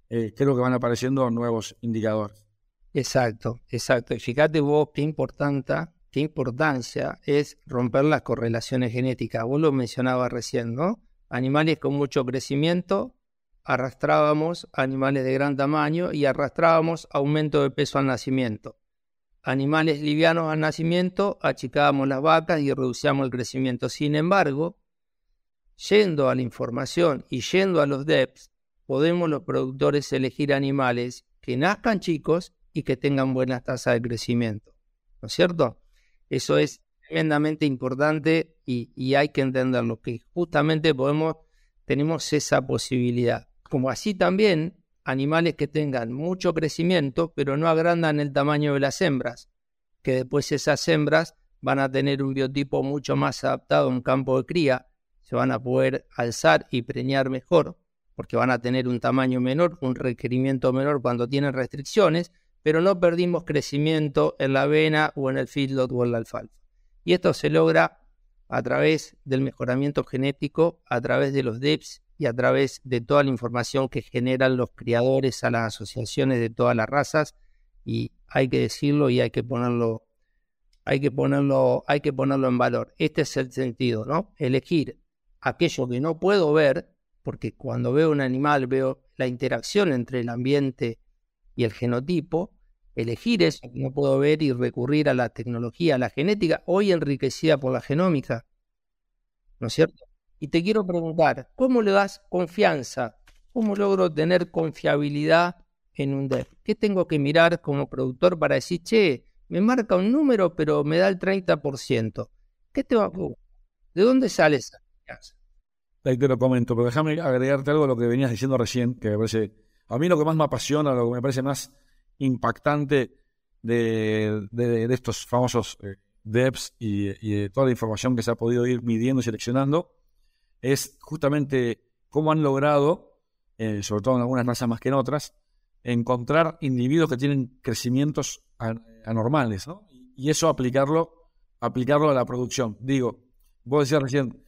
eh, creo que van apareciendo nuevos indicadores. Exacto, exacto. Y fíjate vos qué importante, qué importancia es romper las correlaciones genéticas. Vos lo mencionabas recién, ¿no? Animales con mucho crecimiento, arrastrábamos animales de gran tamaño y arrastrábamos aumento de peso al nacimiento. Animales livianos al nacimiento, achicábamos las vacas y reducíamos el crecimiento. Sin embargo, yendo a la información y yendo a los DEPs, podemos los productores elegir animales que nazcan chicos y que tengan buenas tasas de crecimiento. ¿No es cierto? Eso es tremendamente importante y, hay que entenderlo, que justamente podemos tenemos esa posibilidad. Como así también animales que tengan mucho crecimiento, pero no agrandan el tamaño de las hembras, que después esas hembras van a tener un biotipo mucho más adaptado en campo de cría, se van a poder alzar y preñar mejor, porque van a tener un tamaño menor, un requerimiento menor cuando tienen restricciones, pero no perdimos crecimiento en la avena o en el feedlot o en la alfalfa. Y esto se logra a través del mejoramiento genético, a través de los DEPS y a través de toda la información que generan los criadores a las asociaciones de todas las razas y hay que decirlo y hay que ponerlo hay que ponerlo hay que ponerlo en valor. Este es el sentido, ¿no? Elegir aquello que no puedo ver porque cuando veo un animal veo la interacción entre el ambiente y el genotipo, elegir eso que no puedo ver y recurrir a la tecnología, a la genética, hoy enriquecida por la genómica, ¿no es cierto? Y te quiero preguntar, ¿cómo le das confianza? ¿Cómo logro tener confiabilidad en un DEP? ¿Qué tengo que mirar como productor para decir, che, me marca un número, pero me da el 30%? ¿Qué te va a ¿De dónde sale esa confianza? Ahí te lo comento, pero déjame agregarte algo a lo que venías diciendo recién, que me parece, a mí lo que más me apasiona, lo que me parece más impactante de, estos famosos eh, DEPs y, y, de toda la información que se ha podido ir midiendo y seleccionando, es justamente cómo han logrado, eh, sobre todo en algunas razas más que en otras, encontrar individuos que tienen crecimientos anormales, ¿no? Y eso aplicarlo, aplicarlo a la producción. Digo, vos decías recién,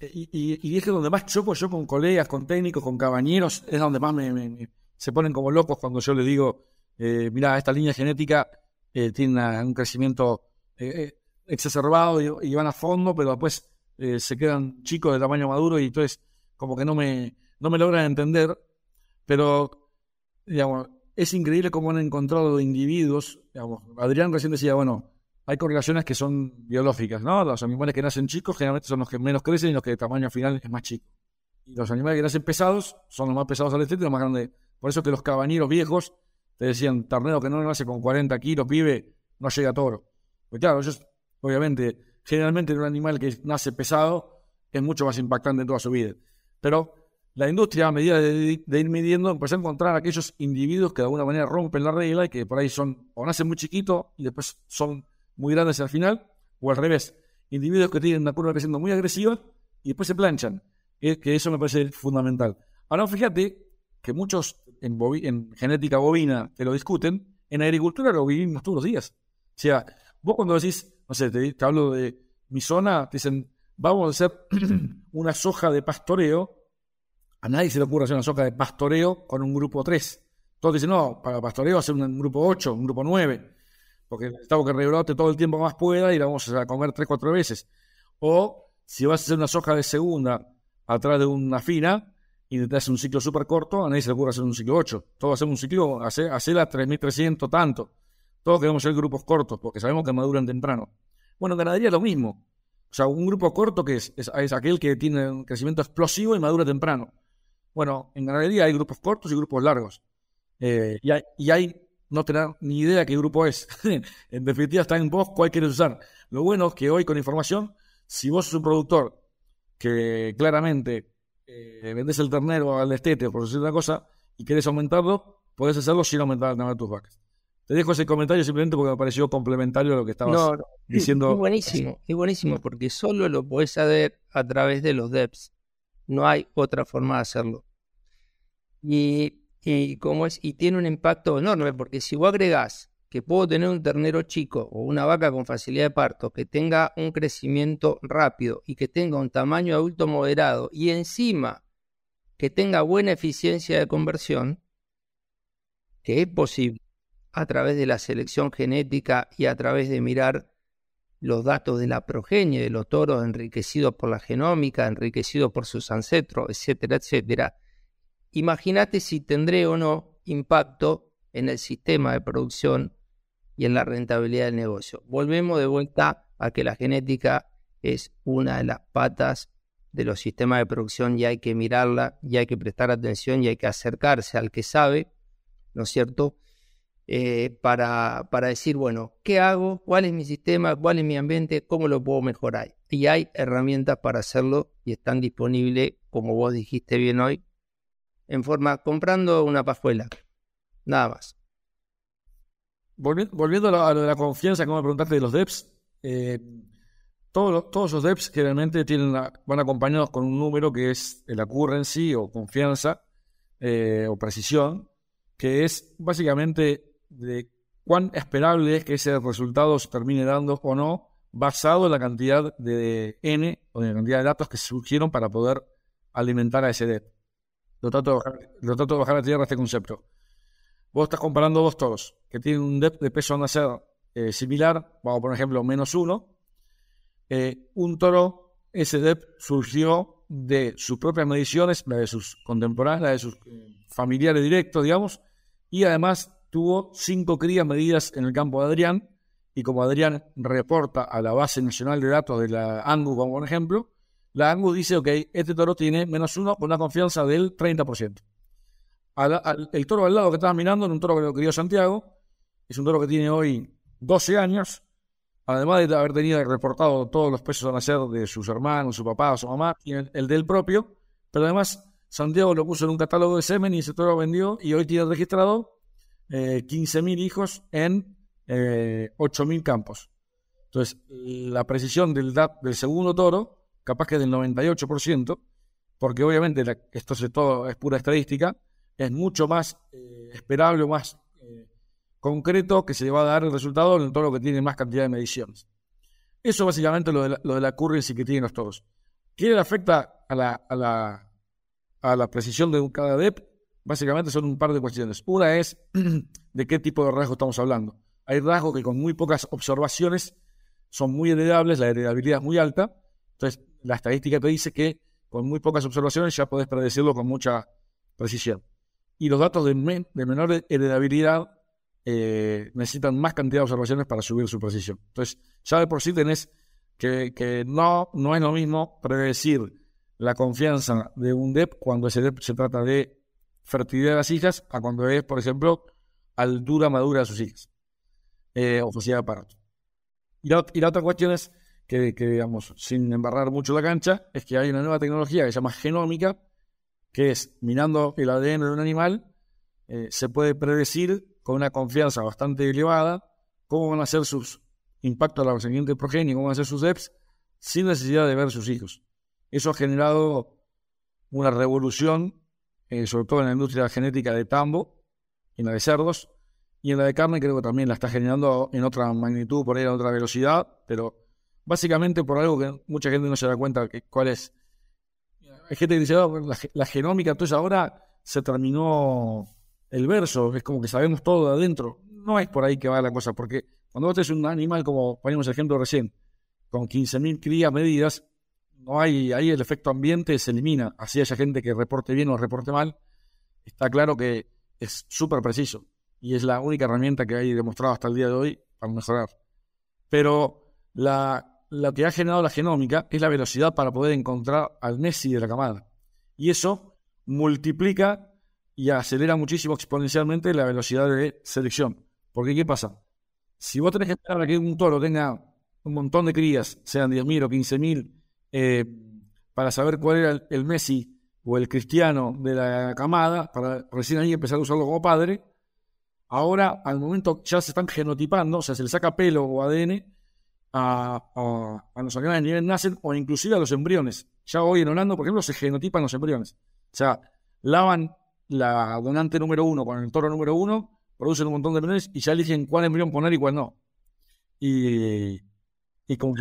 eh, y, es que donde más choco yo con colegas, con técnicos, con cabañeros, es donde más me, se ponen como locos cuando yo les digo, eh, mira, esta línea genética tiene un crecimiento exacerbado y, y, van a fondo, pero después eh, se quedan chicos de tamaño maduro y entonces como que no me, no me logran entender, pero digamos, es increíble cómo han encontrado individuos, Adrián recién decía, bueno, hay correlaciones que son biológicas, ¿no? Los animales que nacen chicos generalmente son los que menos crecen y los que de tamaño final es más chico. Y los animales que nacen pesados son los más pesados al estético y los más grandes. Por eso que los cabañeros viejos te decían, ternero que no nace con 40 kilos, pibe, no llega a toro. Pues claro, ellos, obviamente, generalmente en un animal que nace pesado es mucho más impactante en toda su vida. Pero la industria, a medida de, ir midiendo, empezó a encontrar aquellos individuos que de alguna manera rompen la regla y que por ahí son, o nacen muy chiquitos y después son muy grandes al final, o al revés, individuos que tienen una curva creciendo muy agresiva y después se planchan. que eso me parece fundamental. Ahora fíjate que muchos en, en genética bovina te lo discuten, en agricultura lo vivimos todos los días. O sea, vos cuando decís, no sé, te, hablo de mi zona, te dicen, vamos a hacer una soja de pastoreo. A nadie se le ocurre hacer una soja de pastoreo con un grupo 3. Todos dicen, no, para pastoreo hacer un grupo 8, un grupo 9, porque necesitamos que rebrote todo el tiempo que más pueda y la vamos a comer 3, 4 veces. O si vas a hacer una soja de segunda atrás de una fina y te hace un ciclo súper corto, a nadie se le ocurre hacer un ciclo 8. Todos hacemos un ciclo, hacer, hacer 3300 tanto. Todos queremos hacer grupos cortos porque sabemos que maduran temprano. Bueno, en ganadería es lo mismo. O sea, un grupo corto que es, es, aquel que tiene un crecimiento explosivo y madura temprano. Bueno, en ganadería hay grupos cortos y grupos largos. Eh, y, hay, y hay no tener ni idea qué grupo es. en definitiva, está en vos cuál quieres usar. Lo bueno es que hoy con información, si vos sos un productor que claramente eh, vendes el ternero al estete por decir una cosa y quieres aumentarlo, puedes hacerlo sin aumentar el tamaño de tus vacas. Te dejo ese comentario simplemente porque me pareció complementario a lo que estabas diciendo. Es buenísimo, es buenísimo porque solo lo podés saber a través de los DEPs. No hay otra forma de hacerlo. Y, y, es, y tiene un impacto enorme porque si vos agregás que puedo tener un ternero chico o una vaca con facilidad de parto que tenga un crecimiento rápido y que tenga un tamaño adulto moderado y encima que tenga buena eficiencia de conversión, que es posible a través de la selección genética y a través de mirar los datos de la progenie de los toros enriquecidos por la genómica, enriquecidos por sus ancestros, etcétera, etcétera. Imagínate si tendré o no impacto en el sistema de producción y en la rentabilidad del negocio. Volvemos de vuelta a que la genética es una de las patas de los sistemas de producción y hay que mirarla y hay que prestar atención y hay que acercarse al que sabe, ¿no es cierto? Eh, para, para decir, bueno, ¿qué hago? ¿Cuál es mi sistema? ¿Cuál es mi ambiente? ¿Cómo lo puedo mejorar? Y hay herramientas para hacerlo y están disponibles como vos dijiste bien hoy, en forma comprando una pajuela. Nada más. Volviendo a lo, de la confianza, como me preguntaste de los DEPs, eh, todos, todos los DEPs generalmente tienen van acompañados con un número que es el accuracy o confianza eh, o precisión, que es básicamente de cuán esperable es que ese resultado se termine dando o no, basado en la cantidad de N o en la cantidad de datos que surgieron para poder alimentar a ese DEP. Lo trato de bajar, lo trato bajar a tierra este concepto. Vos estás comparando dos toros que tienen un depth de peso a nacer eh, similar, vamos por ejemplo menos uno. Eh, un toro, ese depth surgió de sus propias mediciones, la de sus contemporáneos, la de sus eh, familiares directos, digamos, y además tuvo cinco crías medidas en el campo de Adrián, y como Adrián reporta a la base nacional de datos de la ANGU, como por ejemplo, la Angus dice, ok, este toro tiene menos uno con una confianza del 30%. el toro al lado que estaba mirando, en un toro que lo crió Santiago, es un toro que tiene hoy 12 años, además de haber tenido reportado todos los pesos a nacer de sus hermanos, su papá, su mamá, y el, del propio, pero además Santiago lo puso en un catálogo de semen y ese toro vendió y hoy tiene registrado eh, 15.000 hijos en eh, 8.000 campos. Entonces, la precisión del, del segundo toro capaz que del 98%, porque obviamente esto es, todo, es pura estadística, es mucho más eh, esperable más eh, concreto que se le va a dar el resultado en todo lo que tiene más cantidad de mediciones. Eso básicamente lo de la, lo de la currency que tienen los todos. ¿Qué le afecta a la, a la, a la precisión de cada DEP? Básicamente son un par de cuestiones. Una es de qué tipo de rasgo estamos hablando. Hay rasgos que con muy pocas observaciones son muy heredables, la heredabilidad es muy alta. Entonces, la estadística te dice que con muy pocas observaciones ya podés predecirlo con mucha precisión. Y los datos de, menor heredabilidad eh, necesitan más cantidad de observaciones para subir su precisión. Entonces, ya de por sí tenés que, no, no es lo mismo predecir la confianza de un DEP cuando ese DEP se trata de fertilidad de las hijas a cuando es, por ejemplo, altura madura de sus hijas eh, o facilidad de parto. y la otra cuestión es que, digamos, sin embarrar mucho la cancha, es que hay una nueva tecnología que se llama genómica, que es, mirando el ADN de un animal, eh, se puede predecir con una confianza bastante elevada cómo van a ser sus impactos a la siguiente progenie, cómo van a ser sus EPS, sin necesidad de ver sus hijos. Eso ha generado una revolución, eh, sobre todo en la industria genética de tambo, en la de cerdos, y en la de carne creo que también la está generando en otra magnitud, por ahí en otra velocidad, pero Básicamente por algo que mucha gente no se da cuenta que, cuál es. Hay gente que dice, oh, la, genómica, entonces ahora se terminó el verso, es como que sabemos todo de adentro. No es por ahí que va la cosa, porque cuando vos tenés un animal, como ponemos el ejemplo recién, con 15.000 crías medidas, no hay, ahí el efecto ambiente se elimina. Así haya gente que reporte bien o reporte mal, está claro que es súper preciso y es la única herramienta que hay demostrado hasta el día de hoy para mejorar. Pero la lo que ha generado la genómica es la velocidad para poder encontrar al Messi de la camada. Y eso multiplica y acelera muchísimo exponencialmente la velocidad de selección. Porque, ¿qué pasa? Si vos tenés que esperar a que un toro tenga un montón de crías, sean 10.000 o 15.000, eh, para saber cuál era el, Messi o el Cristiano de la camada, para recién ahí empezar a usarlo como padre, ahora al momento ya se están genotipando, o sea, se le saca pelo o ADN a, los animales de nivel nacen o inclusive a los embriones. Ya hoy en Holanda, por ejemplo, se genotipan los embriones. O sea, lavan la donante número uno con el toro número uno, producen un montón de embriones y ya eligen cuál embrión poner y cuál no. Y, y, como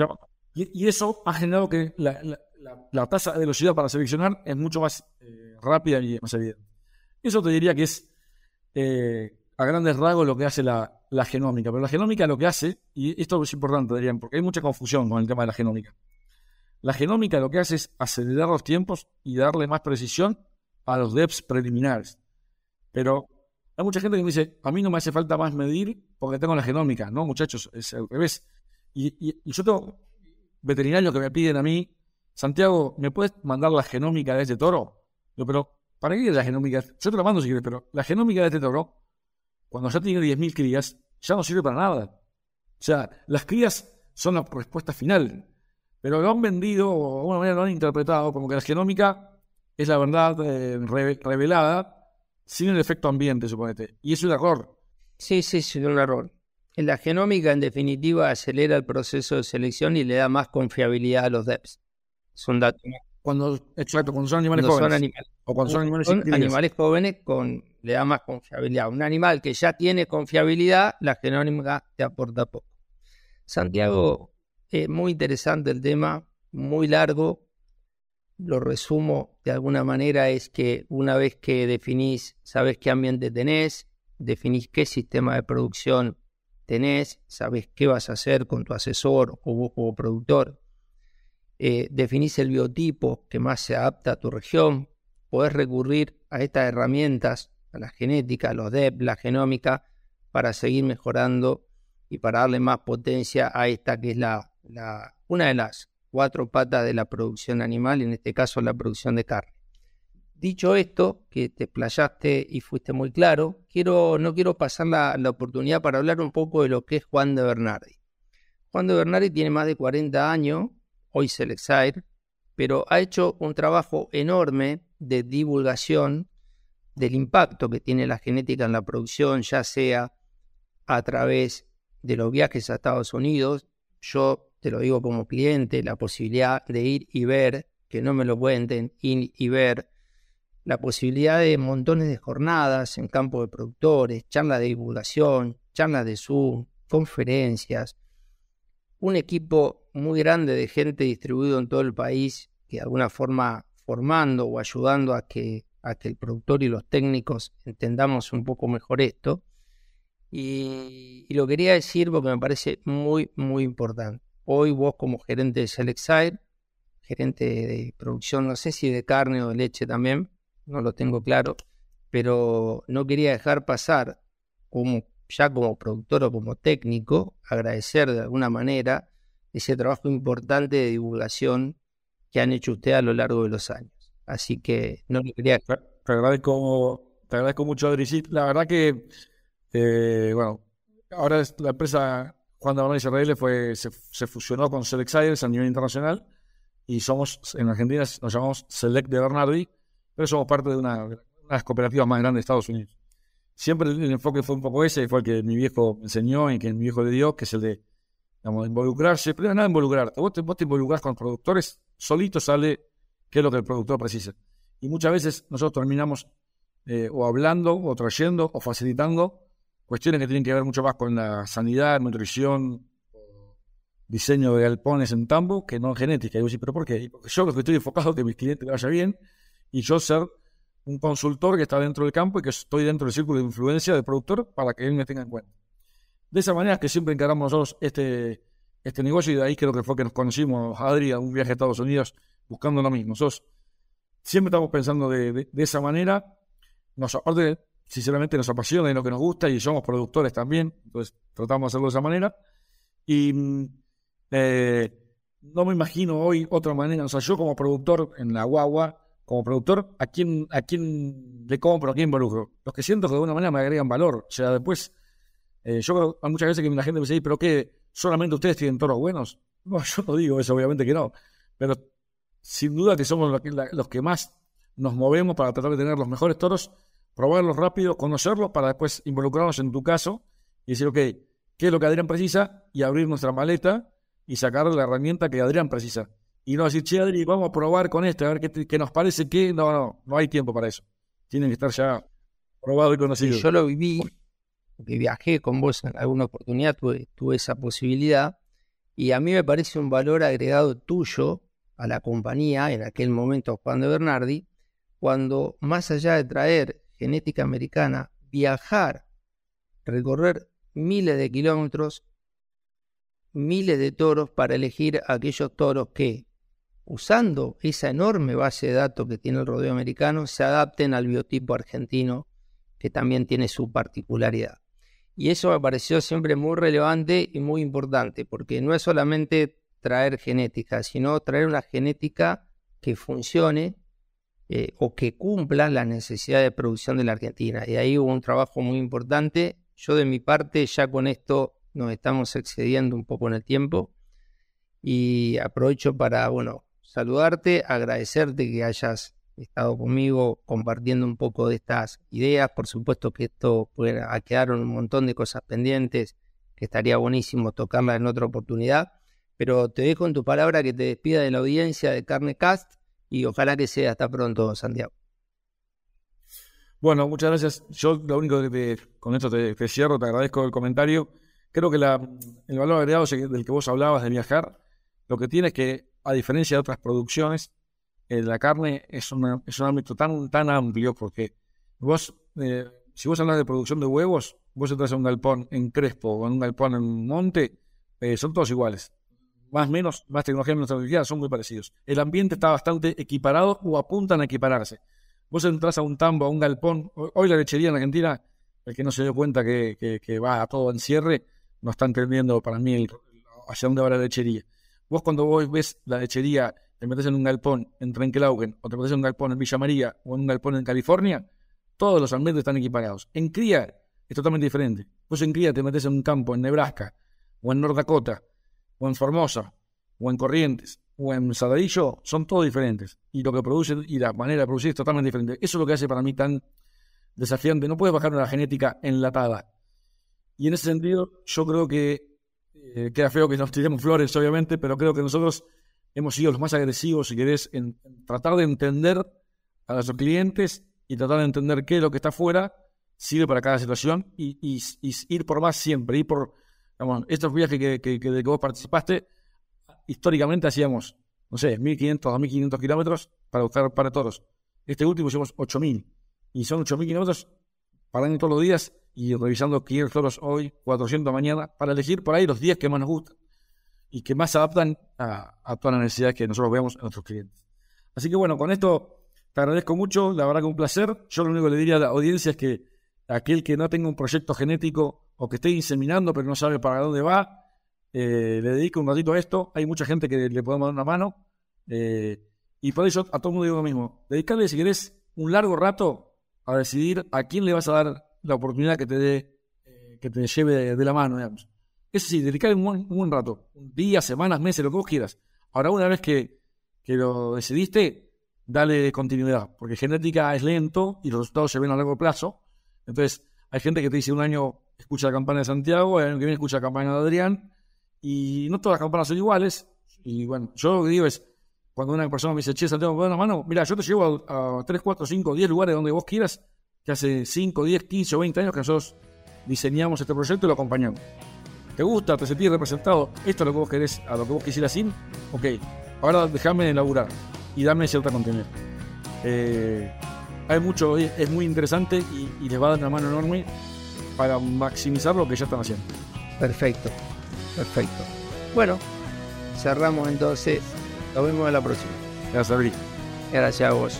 y, eso ha generado que la, tasa de velocidad para seleccionar es mucho más eh, rápida y más evidente. Eso te diría que es eh, a grandes rasgos lo que hace la, la genómica. Pero la genómica lo que hace, y esto es importante, Adrián, porque hay mucha confusión con el tema de la genómica. La genómica lo que hace es acelerar los tiempos y darle más precisión a los DEPs preliminares. Pero hay mucha gente que me dice, a mí no me hace falta más medir porque tengo la genómica. No, muchachos, es al revés. Y, yo tengo veterinarios que me piden a mí, Santiago, ¿me puedes mandar la genómica de este toro? Yo, pero, ¿para qué es la genómica? Yo te la mando si quieres, pero la genómica de este toro, cuando ya tiene 10.000 crías, ya no sirve para nada. O sea, las crías son la respuesta final, pero lo han vendido o de alguna manera lo han interpretado como que la genómica es la verdad eh, revelada sin el efecto ambiente, suponete. Y es un error. Sí, sí, es un error. La genómica, en definitiva, acelera el proceso de selección y le da más confiabilidad a los DEPs. Son datos. Cuando, exacto, cuando son animales jóvenes. o cuando son animales, animales jóvenes, con, le da más confiabilidad. Un animal que ya tiene confiabilidad, la genómica te aporta poco. Santiago, es muy interesante el tema, muy largo. Lo resumo de alguna manera, es que una vez que definís, sabes qué ambiente tenés, definís qué sistema de producción tenés, sabes qué vas a hacer con tu asesor o vos como productor, eh, definís el biotipo que más se adapta a tu región, podés recurrir a estas herramientas, a la genética, a los DEP, la genómica, para seguir mejorando y para darle más potencia a esta que es la, la, una de las cuatro patas de la producción animal, en este caso la producción de carne. Dicho esto, que te explayaste y fuiste muy claro, quiero, no quiero pasar la, oportunidad para hablar un poco de lo que es Juan de Bernardi. Juan de Bernardi tiene más de 40 años, hoy Selexair, pero ha hecho un trabajo enorme de divulgación del impacto que tiene la genética en la producción, ya sea a través de los viajes a Estados Unidos. Yo te lo digo como cliente, la posibilidad de ir y ver, que no me lo cuenten, ir y ver la posibilidad de montones de jornadas en campo de productores, charlas de divulgación, charlas de Zoom, conferencias, un equipo muy grande de gente distribuido en todo el país que de alguna forma formando o ayudando a que, a que el productor y los técnicos entendamos un poco mejor esto. Y, lo quería decir porque me parece muy, muy importante. Hoy vos como gerente de Selexide, gerente de producción, no sé si de carne o de leche también, no lo tengo claro, pero no quería dejar pasar, como, ya como productor o como técnico, agradecer de alguna manera ese trabajo importante de divulgación que han hecho ustedes a lo largo de los años. Así que no lo quería... Te agradezco, te agradezco mucho, Adri. la verdad que, eh, bueno, ahora la empresa Juan de Israel fue, se, fusionó con Select a nivel internacional y somos, en Argentina nos llamamos Select de Bernardi, pero somos parte de una, de las cooperativas más grandes de Estados Unidos. Siempre el, enfoque fue un poco ese, fue el que mi viejo me enseñó y que mi viejo le dio, que es el de digamos, involucrarse, pero nada involucrarte. Vos te, vos te con productores, solito sale qué es lo que el productor precisa. Y muchas veces nosotros terminamos eh, o hablando, o trayendo, o facilitando cuestiones que tienen que ver mucho más con la sanidad, nutrición, diseño de galpones en tambo, que no en genética. Y vos decís, ¿pero por qué? Porque yo lo que estoy enfocado es que mis clientes vaya bien y yo ser un consultor que está dentro del campo y que estoy dentro del círculo de influencia del productor para que él me tenga en cuenta. De esa manera es que siempre encaramos nosotros este, este negocio y de ahí creo que fue que nos conocimos, Adri, a un viaje a Estados Unidos buscando lo mismo. Nosotros siempre estamos pensando de, esa manera. Nos, aparte, sinceramente nos apasiona y lo que nos gusta y somos productores también, entonces tratamos de hacerlo de esa manera. Y mm, eh, no me imagino hoy otra manera, o sea, yo como productor en la guagua, como productor, ¿a quién, a quién le compro, a quién involucro? Los que siento que de alguna manera me agregan valor. O sea, después, eh, yo creo, hay muchas veces que la gente me dice, pero qué, solamente ustedes tienen toros buenos. No, yo no digo eso, obviamente que no. Pero sin duda que somos los que, más nos movemos para tratar de tener los mejores toros, probarlos rápido, conocerlos para después involucrarnos en tu caso y decir, ok, ¿qué es lo que Adrián precisa? Y abrir nuestra maleta y sacar la herramienta que Adrián precisa y no decir, che, Adri, vamos a probar con esto, a ver qué, nos parece que. No, no, no hay tiempo para eso. Tienen que estar ya probado y conocido. Yo lo viví, porque viajé con vos en alguna oportunidad, tuve, tuve esa posibilidad, y a mí me parece un valor agregado tuyo a la compañía, en aquel momento Juan de Bernardi, cuando más allá de traer genética americana, viajar, recorrer miles de kilómetros, miles de toros para elegir aquellos toros que usando esa enorme base de datos que tiene el rodeo americano, se adapten al biotipo argentino, que también tiene su particularidad. Y eso me pareció siempre muy relevante y muy importante, porque no es solamente traer genética, sino traer una genética que funcione eh, o que cumpla la necesidad de producción de la Argentina. Y ahí hubo un trabajo muy importante. Yo de mi parte ya con esto nos estamos excediendo un poco en el tiempo y aprovecho para, bueno, saludarte, agradecerte que hayas estado conmigo compartiendo un poco de estas ideas. Por supuesto que esto puede, quedaron un montón de cosas pendientes, que estaría buenísimo tocarla en otra oportunidad. Pero te dejo en tu palabra que te despida de la audiencia de Carnecast y ojalá que sea hasta pronto, Santiago. Bueno, muchas gracias. Yo lo único que con esto te, cierro, te agradezco el comentario. Creo que el valor agregado del que vos hablabas de viajar, lo que tiene es que, a diferencia de otras producciones, eh, la carne es, es un ámbito tan, tan amplio porque vos, eh, si vos hablas de producción de huevos, vos entras a un galpón en Crespo o en un galpón en Monte, eh, son todos iguales. Más menos, más tecnología, menos tecnología, son muy parecidos. El ambiente está bastante equiparado o apuntan a equipararse. Vos entras a un tambo, a un galpón. Hoy la lechería en Argentina, el que no se dio cuenta que, va a todo en cierre, no está entendiendo para mí hacia dónde va la lechería. Vos cuando vos ves la lechería, te metes en un galpón en Trenkelaugen, o te metes en un galpón en Villa María, o en un galpón en California, todos los ambientes están equiparados. En cría es totalmente diferente. Vos en cría te metes en un campo en Nebraska, o en North Dakota, o en Formosa, o en Corrientes, o en Sadadillo son todos diferentes. Y lo que producen y la manera de producir es totalmente diferente. Eso es lo que hace para mí tan desafiante. No puedes bajar una genética enlatada. Y en ese sentido, yo creo que eh, queda feo que nos tiremos flores, obviamente, pero creo que nosotros hemos sido los más agresivos, si querés, en, tratar de entender a nuestros clientes y tratar de entender qué es lo que está afuera sirve para cada situación y, ir por más siempre, ir por, digamos, estos viajes que, de que vos participaste, históricamente hacíamos, no sé, 1.500, 2.500 kilómetros para buscar para todos. Este último hicimos 8.000. Y son 8.000 kilómetros parando todos los días y revisando 500 toros hoy, 400 mañana, para elegir por ahí los 10 que más nos gustan y que más se adaptan a, a todas las necesidades que nosotros vemos en nuestros clientes. Así que bueno, con esto te agradezco mucho, la verdad que un placer. Yo lo único que le diría a la audiencia es que aquel que no tenga un proyecto genético o que esté inseminando pero no sabe para dónde va, eh, le dedico un ratito a esto. Hay mucha gente que le podemos dar una mano. Eh, y por eso a todo el mundo digo lo mismo. Dedicarle, si querés, un largo rato a decidir a quién le vas a dar la oportunidad que te dé, eh, que te lleve de, la mano, digamos. Es decir, dedicarle un buen, rato. Días, semanas, meses, lo que vos quieras. Ahora, una vez que, que lo decidiste, dale continuidad. Porque genética es lento y los resultados se ven a largo plazo. Entonces, hay gente que te dice un año escucha la campaña de Santiago, el año que viene escucha la campaña de Adrián, y no todas las campanas son iguales. Y bueno, yo lo que digo es, cuando una persona me dice, che, Santiago, ¿me una mano? Mira, yo te llevo a, 3, 4, 5, 10 lugares donde vos quieras, que hace 5, 10, 15 o 20 años que nosotros diseñamos este proyecto y lo acompañamos. ¿Te gusta? ¿Te sentís representado? ¿Esto es lo que vos querés, a lo que vos quisieras ir? Ok, ahora déjame elaborar y dame cierta continuidad. Eh, hay mucho, es muy interesante y, y les va a dar una mano enorme para maximizar lo que ya están haciendo. Perfecto. Perfecto. Bueno, cerramos entonces. Nos vemos en la próxima. Gracias, Abri. Gracias a vos.